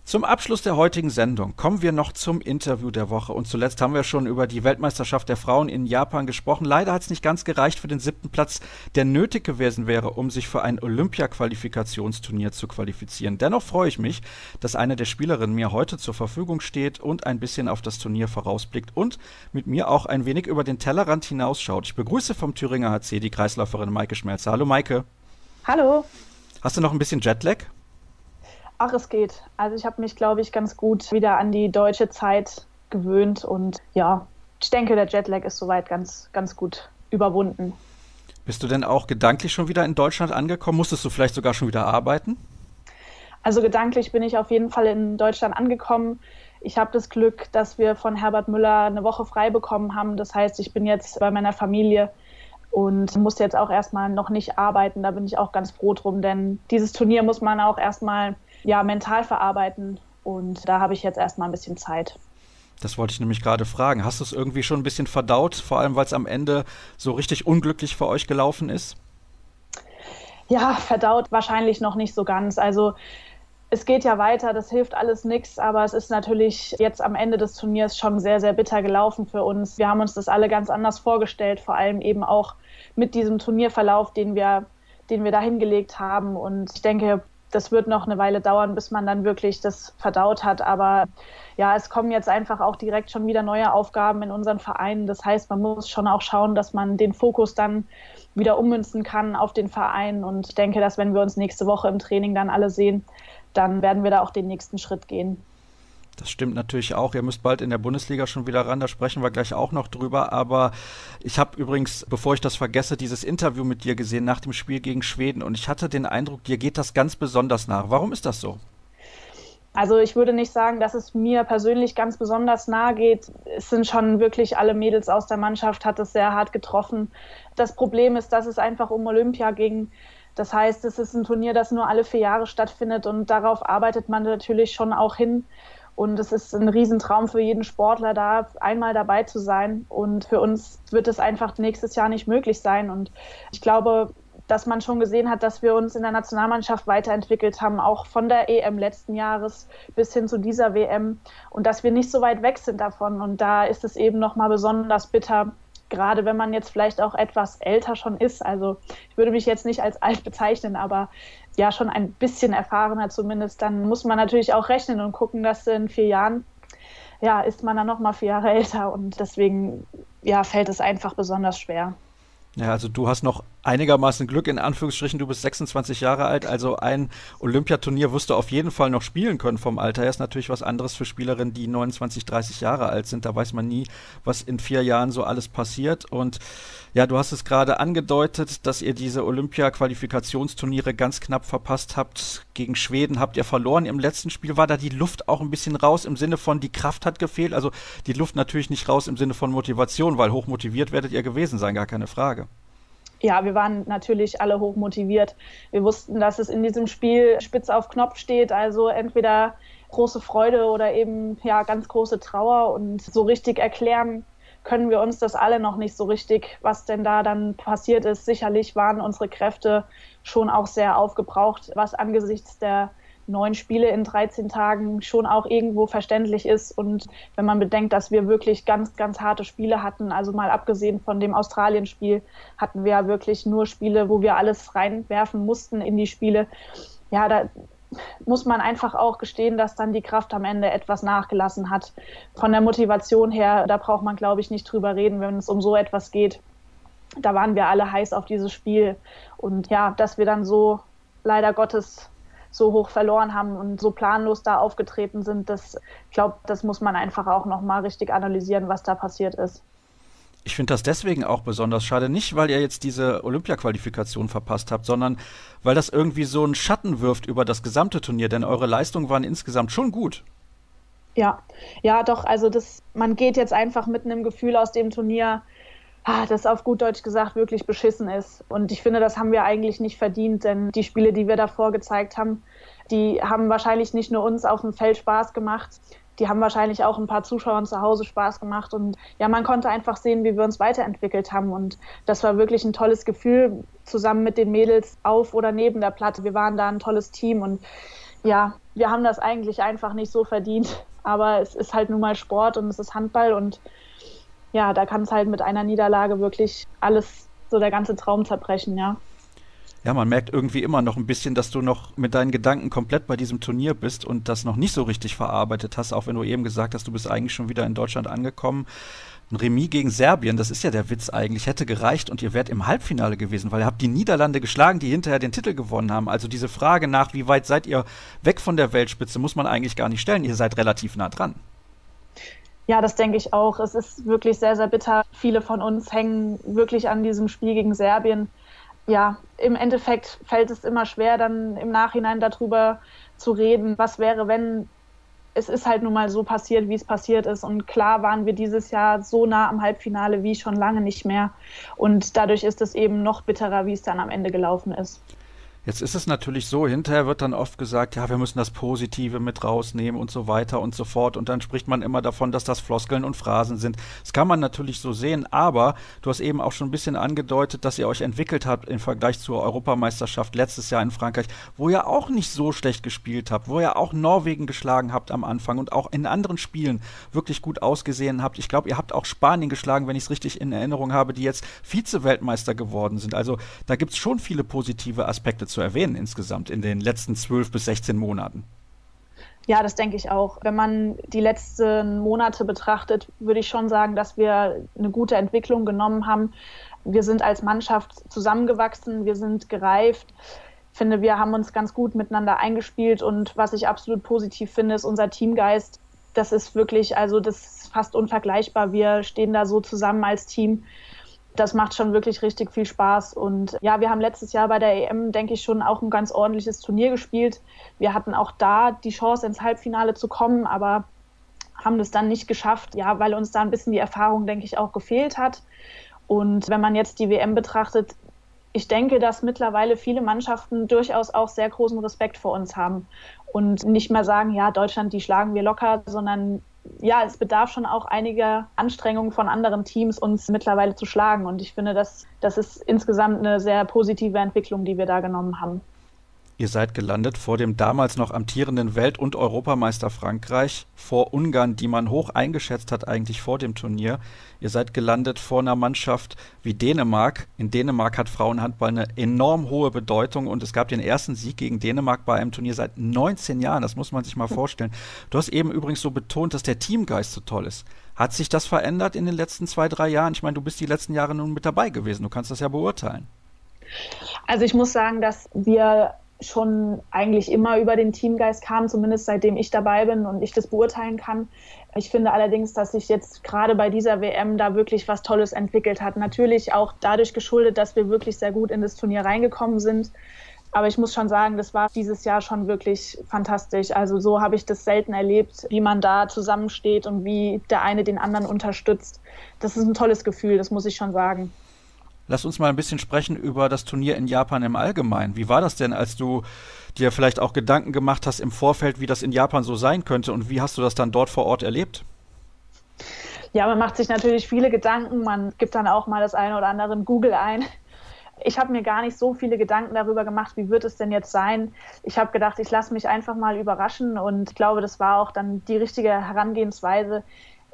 Zum Abschluss der heutigen Sendung kommen wir noch zum Interview der Woche. Und zuletzt haben wir schon über die Weltmeisterschaft der Frauen in Japan gesprochen. Leider hat es nicht ganz gereicht für den siebten Platz, der nötig gewesen wäre, um sich für ein Olympia-Qualifikationsturnier zu qualifizieren. Dennoch freue ich mich, dass eine der Spielerinnen mir heute zur Verfügung steht und ein bisschen auf das Turnier vorausblickt und mit mir auch ein wenig über den Tellerrand hinausschaut. Ich begrüße vom Thüringer HC die Kreisläuferin Maike Schmelzer. Hallo Maike. Hallo. Hast du noch ein bisschen Jetlag? Ach, es geht. Also ich habe mich, glaube ich, ganz gut wieder an die deutsche Zeit gewöhnt und ja, ich denke, der Jetlag ist soweit ganz, ganz gut überwunden. Bist du denn auch gedanklich schon wieder in Deutschland angekommen? Musstest du vielleicht sogar schon wieder arbeiten? Also gedanklich bin ich auf jeden Fall in Deutschland angekommen. Ich habe das Glück, dass wir von Herbert Müller eine Woche frei bekommen haben. Das heißt, ich bin jetzt bei meiner Familie und musste jetzt auch erstmal noch nicht arbeiten. Da bin ich auch ganz froh drum, denn dieses Turnier muss man auch erstmal ja, mental verarbeiten. Und da habe ich jetzt erstmal ein bisschen Zeit. Das wollte ich nämlich gerade fragen. Hast du es irgendwie schon ein bisschen verdaut, vor allem weil es am Ende so richtig unglücklich für euch gelaufen ist? Ja, verdaut wahrscheinlich noch nicht so ganz. Also es geht ja weiter, das hilft alles nichts, aber es ist natürlich jetzt am Ende des Turniers schon sehr, sehr bitter gelaufen für uns. Wir haben uns das alle ganz anders vorgestellt, vor allem eben auch mit diesem Turnierverlauf, den wir, den wir da hingelegt haben. Und ich denke, das wird noch eine Weile dauern, bis man dann wirklich das verdaut hat. Aber ja, es kommen jetzt einfach auch direkt schon wieder neue Aufgaben in unseren Vereinen. Das heißt, man muss schon auch schauen, dass man den Fokus dann wieder ummünzen kann auf den Verein. Und ich denke, dass wenn wir uns nächste Woche im Training dann alle sehen, dann werden wir da auch den nächsten Schritt gehen. Das stimmt natürlich auch. Ihr müsst bald in der Bundesliga schon wieder ran, da sprechen wir gleich auch noch drüber. Aber ich habe übrigens, bevor ich das vergesse, dieses Interview mit dir gesehen nach dem Spiel gegen Schweden und ich hatte den Eindruck, dir geht das ganz besonders nach. Warum ist das so? Also ich würde nicht sagen, dass es mir persönlich ganz besonders nahe geht. Es sind schon wirklich alle Mädels aus der Mannschaft, hat es sehr hart getroffen. Das Problem ist, dass es einfach um Olympia ging. Das heißt, es ist ein Turnier, das nur alle vier Jahre stattfindet und darauf arbeitet man natürlich schon auch hin. Und es ist ein Riesentraum für jeden Sportler, da einmal dabei zu sein. Und für uns wird es einfach nächstes Jahr nicht möglich sein. Und ich glaube, dass man schon gesehen hat, dass wir uns in der Nationalmannschaft weiterentwickelt haben, auch von der EM letzten Jahres bis hin zu dieser WM und dass wir nicht so weit weg sind davon. Und da ist es eben nochmal besonders bitter, gerade wenn man jetzt vielleicht auch etwas älter schon ist. Also ich würde mich jetzt nicht als alt bezeichnen, aber ja schon ein bisschen erfahrener zumindest, dann muss man natürlich auch rechnen und gucken, dass in vier Jahren ja, ist man dann noch mal vier Jahre *laughs* älter und deswegen ja, fällt es einfach besonders schwer. Ja, also du hast noch einigermaßen Glück, in Anführungsstrichen, du bist 26 Jahre alt, also ein Olympiaturnier wirst du auf jeden Fall noch spielen können vom Alter her. Ist natürlich was anderes für Spielerinnen, die 29, 30 Jahre alt sind. Da weiß man nie, was in vier Jahren so alles passiert. Und ja, du hast es gerade angedeutet, dass ihr diese Olympia-Qualifikationsturniere ganz knapp verpasst habt. Gegen Schweden habt ihr verloren im letzten Spiel. War da die Luft auch ein bisschen raus im Sinne von, die Kraft hat gefehlt? Also die Luft natürlich nicht raus im Sinne von Motivation, weil hoch motiviert werdet ihr gewesen sein, gar keine Frage. Ja, wir waren natürlich alle hoch motiviert. Wir wussten, dass es in diesem Spiel spitz auf Knopf steht, also entweder große Freude oder eben ja ganz große Trauer und so richtig erklären können wir uns das alle noch nicht so richtig, was denn da dann passiert ist. Sicherlich waren unsere Kräfte schon auch sehr aufgebraucht, was angesichts der neun Spiele in 13 Tagen schon auch irgendwo verständlich ist. Und wenn man bedenkt, dass wir wirklich ganz, ganz harte Spiele hatten, also mal abgesehen von dem Australien-Spiel, hatten wir ja wirklich nur Spiele, wo wir alles reinwerfen mussten in die Spiele. Ja, da, muss man einfach auch gestehen, dass dann die Kraft am Ende etwas nachgelassen hat. Von der Motivation her, da braucht man, glaube ich, nicht drüber reden, wenn es um so etwas geht. Da waren wir alle heiß auf dieses Spiel. Und ja, dass wir dann so leider Gottes so hoch verloren haben und so planlos da aufgetreten sind, das, glaube, das muss man einfach auch nochmal richtig analysieren, was da passiert ist. Ich finde das deswegen auch besonders schade, nicht weil ihr jetzt diese Olympia-Qualifikation verpasst habt, sondern weil das irgendwie so einen Schatten wirft über das gesamte Turnier, denn eure Leistungen waren insgesamt schon gut. Ja, ja, doch, also das, man geht jetzt einfach mit einem Gefühl aus dem Turnier, ah, das auf gut Deutsch gesagt wirklich beschissen ist. Und ich finde, das haben wir eigentlich nicht verdient, denn die Spiele, die wir davor gezeigt haben, die haben wahrscheinlich nicht nur uns auf dem Feld Spaß gemacht, die haben wahrscheinlich auch ein paar Zuschauern zu Hause Spaß gemacht. Und ja, man konnte einfach sehen, wie wir uns weiterentwickelt haben. Und das war wirklich ein tolles Gefühl, zusammen mit den Mädels auf oder neben der Platte. Wir waren da ein tolles Team und ja, wir haben das eigentlich einfach nicht so verdient. Aber es ist halt nun mal Sport und es ist Handball und ja, da kann es halt mit einer Niederlage wirklich alles, so der ganze Traum zerbrechen, ja ja, man merkt irgendwie immer noch ein bisschen, dass du noch mit deinen Gedanken komplett bei diesem Turnier bist und das noch nicht so richtig verarbeitet hast, auch wenn du eben gesagt hast, du bist eigentlich schon wieder in Deutschland angekommen. Ein Remis gegen Serbien, das ist ja der Witz eigentlich, hätte gereicht und ihr wärt im Halbfinale gewesen, weil ihr habt die Niederlande geschlagen, die hinterher den Titel gewonnen haben. Also diese Frage nach, wie weit seid ihr weg von der Weltspitze, muss man eigentlich gar nicht stellen. Ihr seid relativ nah dran. Ja, das denke ich auch. Es ist wirklich sehr, sehr bitter. Viele von uns hängen wirklich an diesem Spiel gegen Serbien ja, im Endeffekt fällt es immer schwer, dann im Nachhinein darüber zu reden, was wäre, wenn es ist halt nun mal so passiert, wie es passiert ist. Und klar waren wir dieses Jahr so nah am Halbfinale wie schon lange nicht mehr. Und dadurch ist es eben noch bitterer, wie es dann am Ende gelaufen ist. Jetzt ist es natürlich so, hinterher wird dann oft gesagt, ja, wir müssen das Positive mit rausnehmen und so weiter und so fort. Und dann spricht man immer davon, dass das Floskeln und Phrasen sind. Das kann man natürlich so sehen, aber du hast eben auch schon ein bisschen angedeutet, dass ihr euch entwickelt habt im Vergleich zur Europameisterschaft letztes Jahr in Frankreich, wo ihr auch nicht so schlecht gespielt habt, wo ihr auch Norwegen geschlagen habt am Anfang und auch in anderen Spielen wirklich gut ausgesehen habt. Ich glaube, ihr habt auch Spanien geschlagen, wenn ich es richtig in Erinnerung habe, die jetzt Vize-Weltmeister geworden sind. Also da gibt es schon viele positive Aspekte zu zu erwähnen insgesamt in den letzten zwölf bis 16 Monaten. Ja, das denke ich auch. Wenn man die letzten Monate betrachtet, würde ich schon sagen, dass wir eine gute Entwicklung genommen haben. Wir sind als Mannschaft zusammengewachsen, wir sind gereift. Ich finde, wir haben uns ganz gut miteinander eingespielt und was ich absolut positiv finde, ist unser Teamgeist. Das ist wirklich, also das ist fast unvergleichbar. Wir stehen da so zusammen als Team das macht schon wirklich richtig viel Spaß. Und ja, wir haben letztes Jahr bei der EM, denke ich, schon auch ein ganz ordentliches Turnier gespielt. Wir hatten auch da die Chance, ins Halbfinale zu kommen, aber haben das dann nicht geschafft, ja, weil uns da ein bisschen die Erfahrung, denke ich, auch gefehlt hat. Und wenn man jetzt die WM betrachtet, ich denke, dass mittlerweile viele Mannschaften durchaus auch sehr großen Respekt vor uns haben und nicht mehr sagen, ja, Deutschland, die schlagen wir locker, sondern ja, es bedarf schon auch einiger Anstrengungen von anderen Teams, uns mittlerweile zu schlagen. Und ich finde, das, das ist insgesamt eine sehr positive Entwicklung, die wir da genommen haben. Ihr seid gelandet vor dem damals noch amtierenden Welt- und Europameister Frankreich, vor Ungarn, die man hoch eingeschätzt hat eigentlich vor dem Turnier. Ihr seid gelandet vor einer Mannschaft wie Dänemark. In Dänemark hat Frauenhandball eine enorm hohe Bedeutung und es gab den ersten Sieg gegen Dänemark bei einem Turnier seit 19 Jahren. Das muss man sich mal vorstellen. Du hast eben übrigens so betont, dass der Teamgeist so toll ist. Hat sich das verändert in den letzten zwei, drei Jahren? Ich meine, du bist die letzten Jahre nun mit dabei gewesen. Du kannst das ja beurteilen. Also ich muss sagen, dass wir schon eigentlich immer über den Teamgeist kamen, zumindest seitdem ich dabei bin und ich das beurteilen kann. Ich finde allerdings, dass sich jetzt gerade bei dieser WM da wirklich was Tolles entwickelt hat. Natürlich auch dadurch geschuldet, dass wir wirklich sehr gut in das Turnier reingekommen sind. Aber ich muss schon sagen, das war dieses Jahr schon wirklich fantastisch. Also so habe ich das selten erlebt, wie man da zusammensteht und wie der eine den anderen unterstützt. Das ist ein tolles Gefühl, das muss ich schon sagen. Lass uns mal ein bisschen sprechen über das Turnier in Japan im Allgemeinen. Wie war das denn, als du dir vielleicht auch Gedanken gemacht hast im Vorfeld, wie das in Japan so sein könnte und wie hast du das dann dort vor Ort erlebt? Ja, man macht sich natürlich viele Gedanken. Man gibt dann auch mal das eine oder andere in Google ein. Ich habe mir gar nicht so viele Gedanken darüber gemacht, wie wird es denn jetzt sein. Ich habe gedacht, ich lasse mich einfach mal überraschen und ich glaube, das war auch dann die richtige Herangehensweise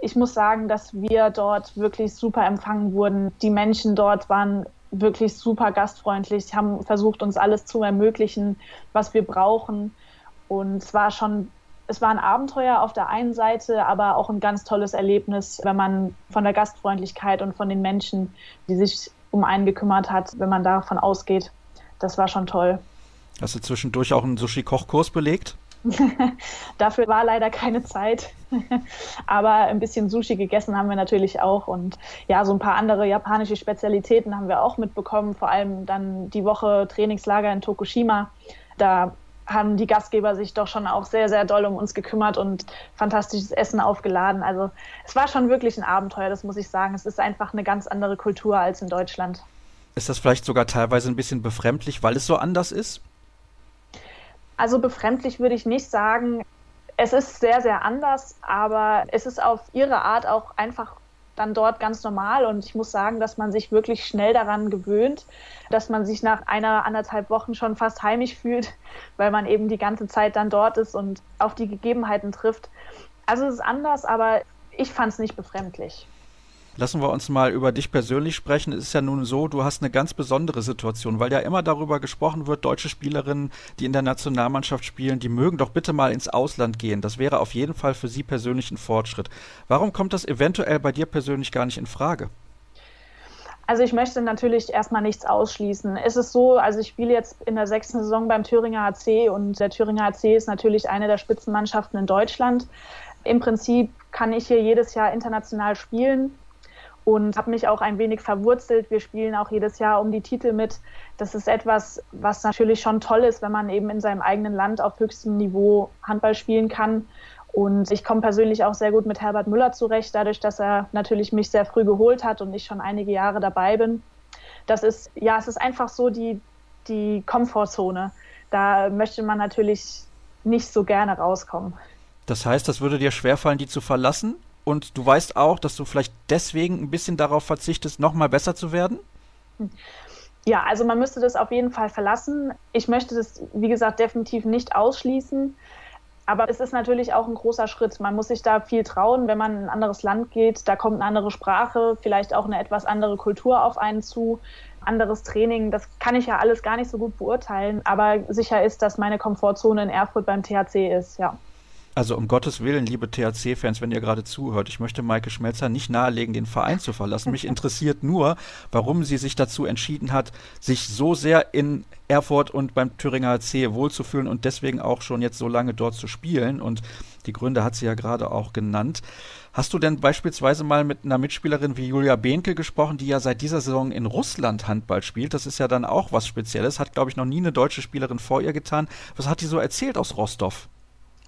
ich muss sagen, dass wir dort wirklich super empfangen wurden. Die Menschen dort waren wirklich super gastfreundlich, haben versucht, uns alles zu ermöglichen, was wir brauchen. Und es war schon, es war ein Abenteuer auf der einen Seite, aber auch ein ganz tolles Erlebnis, wenn man von der Gastfreundlichkeit und von den Menschen, die sich um einen gekümmert hat, wenn man davon ausgeht. Das war schon toll. Hast du zwischendurch auch einen Sushi-Kochkurs belegt? *laughs* Dafür war leider keine Zeit. *laughs* Aber ein bisschen Sushi gegessen haben wir natürlich auch. Und ja, so ein paar andere japanische Spezialitäten haben wir auch mitbekommen. Vor allem dann die Woche Trainingslager in Tokushima. Da haben die Gastgeber sich doch schon auch sehr, sehr doll um uns gekümmert und fantastisches Essen aufgeladen. Also es war schon wirklich ein Abenteuer, das muss ich sagen. Es ist einfach eine ganz andere Kultur als in Deutschland. Ist das vielleicht sogar teilweise ein bisschen befremdlich, weil es so anders ist? Also befremdlich würde ich nicht sagen. Es ist sehr, sehr anders, aber es ist auf ihre Art auch einfach dann dort ganz normal und ich muss sagen, dass man sich wirklich schnell daran gewöhnt, dass man sich nach einer anderthalb Wochen schon fast heimisch fühlt, *laughs* weil man eben die ganze Zeit dann dort ist und auf die Gegebenheiten trifft. Also es ist anders, aber ich fand es nicht befremdlich. Lassen wir uns mal über dich persönlich sprechen. Es ist ja nun so, du hast eine ganz besondere Situation, weil ja immer darüber gesprochen wird, deutsche Spielerinnen, die in der Nationalmannschaft spielen, die mögen doch bitte mal ins Ausland gehen. Das wäre auf jeden Fall für sie persönlich ein Fortschritt. Warum kommt das eventuell bei dir persönlich gar nicht in Frage? Also ich möchte natürlich erstmal nichts ausschließen. Es ist so, also ich spiele jetzt in der sechsten Saison beim Thüringer AC und der Thüringer AC ist natürlich eine der Spitzenmannschaften in Deutschland. Im Prinzip kann ich hier jedes Jahr international spielen und habe mich auch ein wenig verwurzelt. Wir spielen auch jedes Jahr um die Titel mit. Das ist etwas, was natürlich schon toll ist, wenn man eben in seinem eigenen Land auf höchstem Niveau Handball spielen kann. Und ich komme persönlich auch sehr gut mit Herbert Müller zurecht, dadurch, dass er natürlich mich sehr früh geholt hat und ich schon einige Jahre dabei bin. Das ist, ja, es ist einfach so die, die Komfortzone. Da möchte man natürlich nicht so gerne rauskommen. Das heißt, das würde dir schwerfallen, die zu verlassen? Und du weißt auch, dass du vielleicht deswegen ein bisschen darauf verzichtest, nochmal besser zu werden? Ja, also man müsste das auf jeden Fall verlassen. Ich möchte das, wie gesagt, definitiv nicht ausschließen. Aber es ist natürlich auch ein großer Schritt. Man muss sich da viel trauen, wenn man in ein anderes Land geht. Da kommt eine andere Sprache, vielleicht auch eine etwas andere Kultur auf einen zu, anderes Training. Das kann ich ja alles gar nicht so gut beurteilen. Aber sicher ist, dass meine Komfortzone in Erfurt beim THC ist, ja. Also um Gottes Willen, liebe THC-Fans, wenn ihr gerade zuhört, ich möchte Maike Schmelzer nicht nahelegen, den Verein zu verlassen. Mich interessiert nur, warum sie sich dazu entschieden hat, sich so sehr in Erfurt und beim Thüringer HC wohlzufühlen und deswegen auch schon jetzt so lange dort zu spielen. Und die Gründe hat sie ja gerade auch genannt. Hast du denn beispielsweise mal mit einer Mitspielerin wie Julia Behnke gesprochen, die ja seit dieser Saison in Russland Handball spielt? Das ist ja dann auch was Spezielles. Hat, glaube ich, noch nie eine deutsche Spielerin vor ihr getan. Was hat die so erzählt aus Rostov?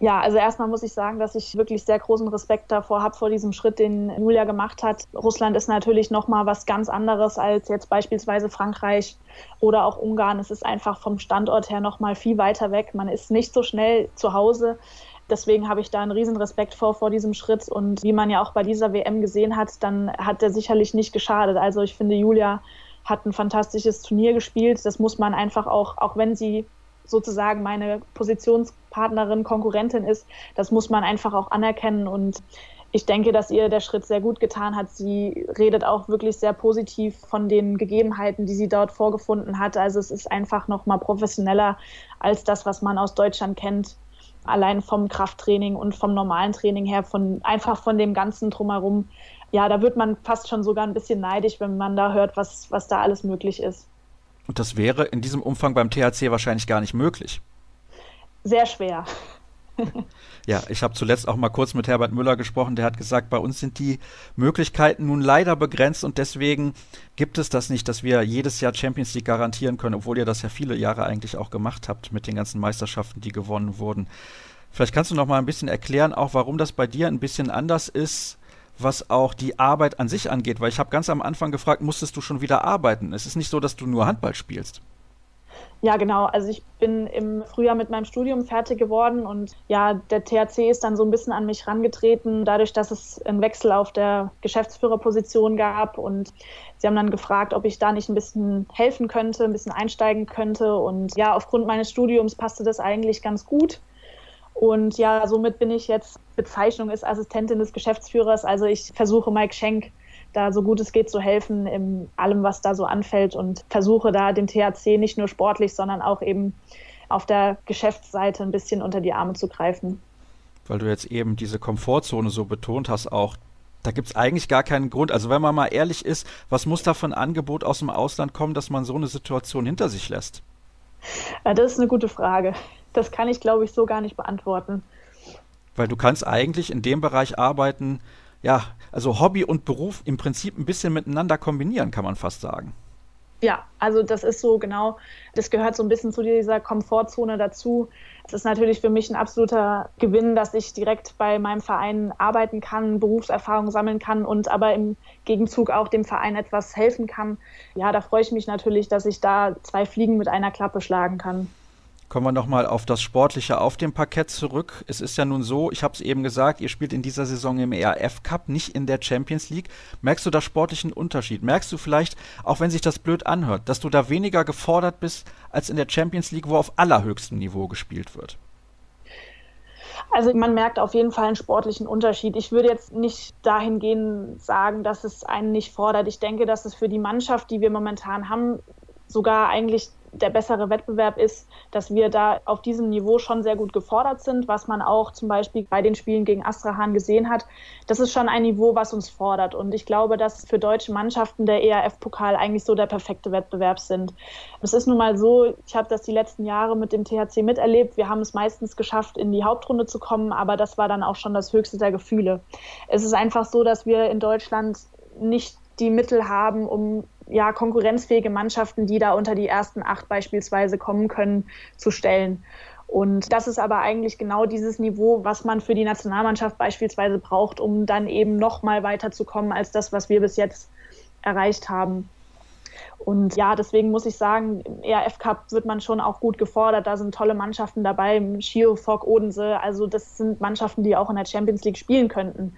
Ja, also erstmal muss ich sagen, dass ich wirklich sehr großen Respekt davor habe, vor diesem Schritt, den Julia gemacht hat. Russland ist natürlich nochmal was ganz anderes als jetzt beispielsweise Frankreich oder auch Ungarn. Es ist einfach vom Standort her nochmal viel weiter weg. Man ist nicht so schnell zu Hause. Deswegen habe ich da einen riesen Respekt vor, vor diesem Schritt. Und wie man ja auch bei dieser WM gesehen hat, dann hat er sicherlich nicht geschadet. Also ich finde, Julia hat ein fantastisches Turnier gespielt. Das muss man einfach auch, auch wenn sie sozusagen meine Positionspartnerin, Konkurrentin ist. Das muss man einfach auch anerkennen und ich denke, dass ihr der Schritt sehr gut getan hat. Sie redet auch wirklich sehr positiv von den Gegebenheiten, die sie dort vorgefunden hat. Also es ist einfach noch mal professioneller als das, was man aus Deutschland kennt. Allein vom Krafttraining und vom normalen Training her, von einfach von dem ganzen drumherum. Ja, da wird man fast schon sogar ein bisschen neidisch, wenn man da hört, was, was da alles möglich ist. Und das wäre in diesem Umfang beim THC wahrscheinlich gar nicht möglich. Sehr schwer. *laughs* Ja, ich habe zuletzt auch mal kurz mit Herbert Müller gesprochen, der hat gesagt, bei uns sind die Möglichkeiten nun leider begrenzt und deswegen gibt es das nicht, dass wir jedes Jahr Champions League garantieren können, obwohl ihr das ja viele Jahre eigentlich auch gemacht habt mit den ganzen Meisterschaften, die gewonnen wurden. Vielleicht kannst du noch mal ein bisschen erklären, auch warum das bei dir ein bisschen anders ist, was auch die Arbeit an sich angeht, weil ich habe ganz am Anfang gefragt, musstest du schon wieder arbeiten? Es ist nicht so, dass du nur Handball spielst. Ja, genau. Also ich bin im Frühjahr mit meinem Studium fertig geworden und ja, der THC ist dann so ein bisschen an mich rangetreten, dadurch, dass es einen Wechsel auf der Geschäftsführerposition gab und sie haben dann gefragt, ob ich da nicht ein bisschen helfen könnte, ein bisschen einsteigen könnte und ja, aufgrund meines Studiums passte das eigentlich ganz gut. Und ja, somit bin ich jetzt, Bezeichnung ist Assistentin des Geschäftsführers. Also ich versuche Mike Schenk da so gut es geht zu helfen in allem, was da so anfällt und versuche da dem THC nicht nur sportlich, sondern auch eben auf der Geschäftsseite ein bisschen unter die Arme zu greifen. Weil du jetzt eben diese Komfortzone so betont hast, auch da gibt es eigentlich gar keinen Grund. Also wenn man mal ehrlich ist, was muss da für ein Angebot aus dem Ausland kommen, dass man so eine Situation hinter sich lässt? Ja, das ist eine gute Frage. Das kann ich, glaube ich, so gar nicht beantworten. Weil du kannst eigentlich in dem Bereich arbeiten, ja, also Hobby und Beruf im Prinzip ein bisschen miteinander kombinieren, kann man fast sagen. Ja, also das ist so genau, das gehört so ein bisschen zu dieser Komfortzone dazu. Es ist natürlich für mich ein absoluter Gewinn, dass ich direkt bei meinem Verein arbeiten kann, Berufserfahrung sammeln kann und aber im Gegenzug auch dem Verein etwas helfen kann. Ja, da freue ich mich natürlich, dass ich da zwei Fliegen mit einer Klappe schlagen kann. Kommen wir nochmal auf das Sportliche auf dem Parkett zurück. Es ist ja nun so, ich habe es eben gesagt, ihr spielt in dieser Saison im ERF Cup, nicht in der Champions League. Merkst du da sportlichen Unterschied? Merkst du vielleicht, auch wenn sich das blöd anhört, dass du da weniger gefordert bist als in der Champions League, wo auf allerhöchstem Niveau gespielt wird? Also man merkt auf jeden Fall einen sportlichen Unterschied. Ich würde jetzt nicht dahingehend sagen, dass es einen nicht fordert. Ich denke, dass es für die Mannschaft, die wir momentan haben, sogar eigentlich der bessere Wettbewerb ist, dass wir da auf diesem Niveau schon sehr gut gefordert sind, was man auch zum Beispiel bei den Spielen gegen Astrahan gesehen hat. Das ist schon ein Niveau, was uns fordert. Und ich glaube, dass für deutsche Mannschaften der ERF-Pokal eigentlich so der perfekte Wettbewerb sind. Es ist nun mal so, ich habe das die letzten Jahre mit dem THC miterlebt. Wir haben es meistens geschafft, in die Hauptrunde zu kommen, aber das war dann auch schon das höchste der Gefühle. Es ist einfach so, dass wir in Deutschland nicht die Mittel haben, um ja, konkurrenzfähige Mannschaften, die da unter die ersten acht beispielsweise kommen können, zu stellen. Und das ist aber eigentlich genau dieses Niveau, was man für die Nationalmannschaft beispielsweise braucht, um dann eben noch mal weiterzukommen als das, was wir bis jetzt erreicht haben. Und ja, deswegen muss ich sagen, im ERF Cup wird man schon auch gut gefordert. Da sind tolle Mannschaften dabei, Schio, Fock, Odense. Also das sind Mannschaften, die auch in der Champions League spielen könnten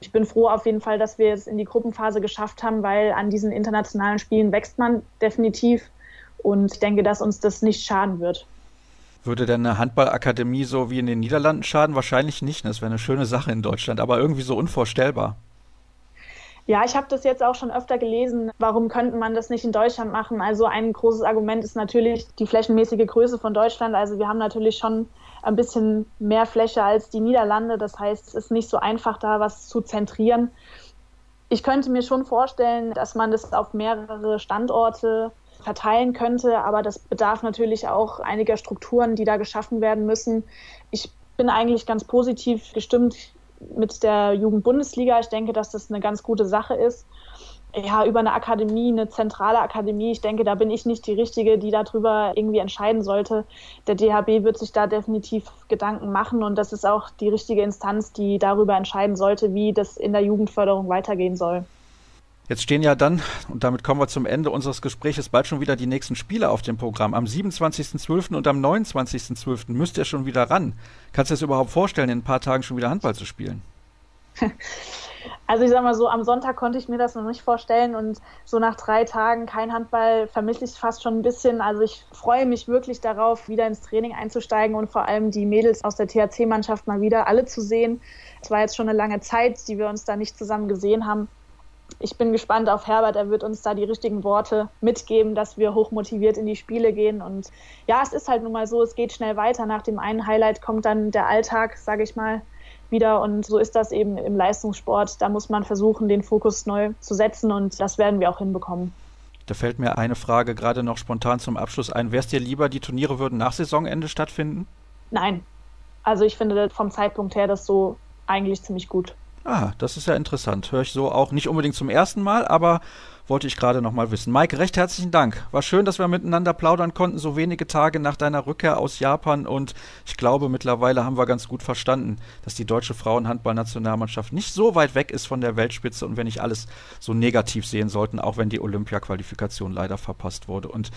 ich bin froh auf jeden Fall, dass wir es in die Gruppenphase geschafft haben, weil an diesen internationalen Spielen wächst man definitiv und ich denke, dass uns das nicht schaden wird. Würde denn eine Handballakademie so wie in den Niederlanden schaden? Wahrscheinlich nicht. Das wäre eine schöne Sache in Deutschland, aber irgendwie so unvorstellbar. Ja, ich habe das jetzt auch schon öfter gelesen. Warum könnte man das nicht in Deutschland machen? Also ein großes Argument ist natürlich die flächenmäßige Größe von Deutschland. Also wir haben natürlich schon ein bisschen mehr Fläche als die Niederlande. Das heißt, es ist nicht so einfach, da was zu zentrieren. Ich könnte mir schon vorstellen, dass man das auf mehrere Standorte verteilen könnte, aber das bedarf natürlich auch einiger Strukturen, die da geschaffen werden müssen. Ich bin eigentlich ganz positiv gestimmt mit der Jugendbundesliga. Ich denke, dass das eine ganz gute Sache ist. Ja, über eine Akademie, eine zentrale Akademie, ich denke, da bin ich nicht die Richtige, die darüber irgendwie entscheiden sollte. Der DHB wird sich da definitiv Gedanken machen und das ist auch die richtige Instanz, die darüber entscheiden sollte, wie das in der Jugendförderung weitergehen soll. Jetzt stehen ja dann, und damit kommen wir zum Ende unseres Gesprächs, bald schon wieder die nächsten Spiele auf dem Programm. Am 27.12. und am 29.12. müsst ihr schon wieder ran. Kannst du dir das überhaupt vorstellen, in ein paar Tagen schon wieder Handball zu spielen? *laughs* Also ich sag mal so, am Sonntag konnte ich mir das noch nicht vorstellen und so nach drei Tagen kein Handball vermisse ich fast schon ein bisschen. Also ich freue mich wirklich darauf, wieder ins Training einzusteigen und vor allem die Mädels aus der THC-Mannschaft mal wieder alle zu sehen. Es war jetzt schon eine lange Zeit, die wir uns da nicht zusammen gesehen haben. Ich bin gespannt auf Herbert. Er wird uns da die richtigen Worte mitgeben, dass wir hochmotiviert in die Spiele gehen. Und ja, es ist halt nun mal so, es geht schnell weiter. Nach dem einen Highlight kommt dann der Alltag, sage ich mal wieder. Und so ist das eben im Leistungssport. Da muss man versuchen, den Fokus neu zu setzen und das werden wir auch hinbekommen. Da fällt mir eine Frage gerade noch spontan zum Abschluss ein. Wär's dir lieber, die Turniere würden nach Saisonende stattfinden? Nein. Also ich finde vom Zeitpunkt her das so eigentlich ziemlich gut. Ah, das ist ja interessant. Höre ich so auch nicht unbedingt zum ersten Mal, aber wollte ich gerade noch mal wissen. Mike, recht herzlichen Dank. War schön, dass wir miteinander plaudern konnten, so wenige Tage nach deiner Rückkehr aus Japan. Und ich glaube, mittlerweile haben wir ganz gut verstanden, dass die deutsche Frauenhandballnationalmannschaft nicht so weit weg ist von der Weltspitze und wir nicht alles so negativ sehen sollten, auch wenn die Olympia-Qualifikation leider verpasst wurde. Und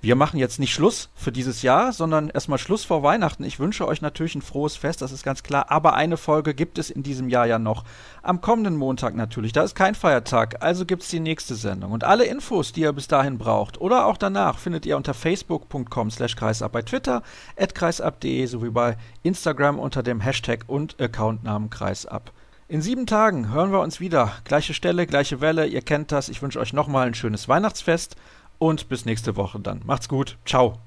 wir machen jetzt nicht Schluss für dieses Jahr, sondern erstmal Schluss vor Weihnachten. Ich wünsche euch natürlich ein frohes Fest, das ist ganz klar. Aber eine Folge gibt es in diesem Jahr ja noch. Am kommenden Montag natürlich. Da ist kein Feiertag, also gibt es die nächste Sendung. Und alle Infos, die ihr bis dahin braucht oder auch danach, findet ihr unter facebook.com slash kreisab, bei Twitter at kreisab.de sowie bei Instagram unter dem Hashtag und Accountnamen kreisab. In sieben Tagen hören wir uns wieder. Gleiche Stelle, gleiche Welle, ihr kennt das. Ich wünsche euch nochmal ein schönes Weihnachtsfest und bis nächste Woche dann. Macht's gut. Ciao.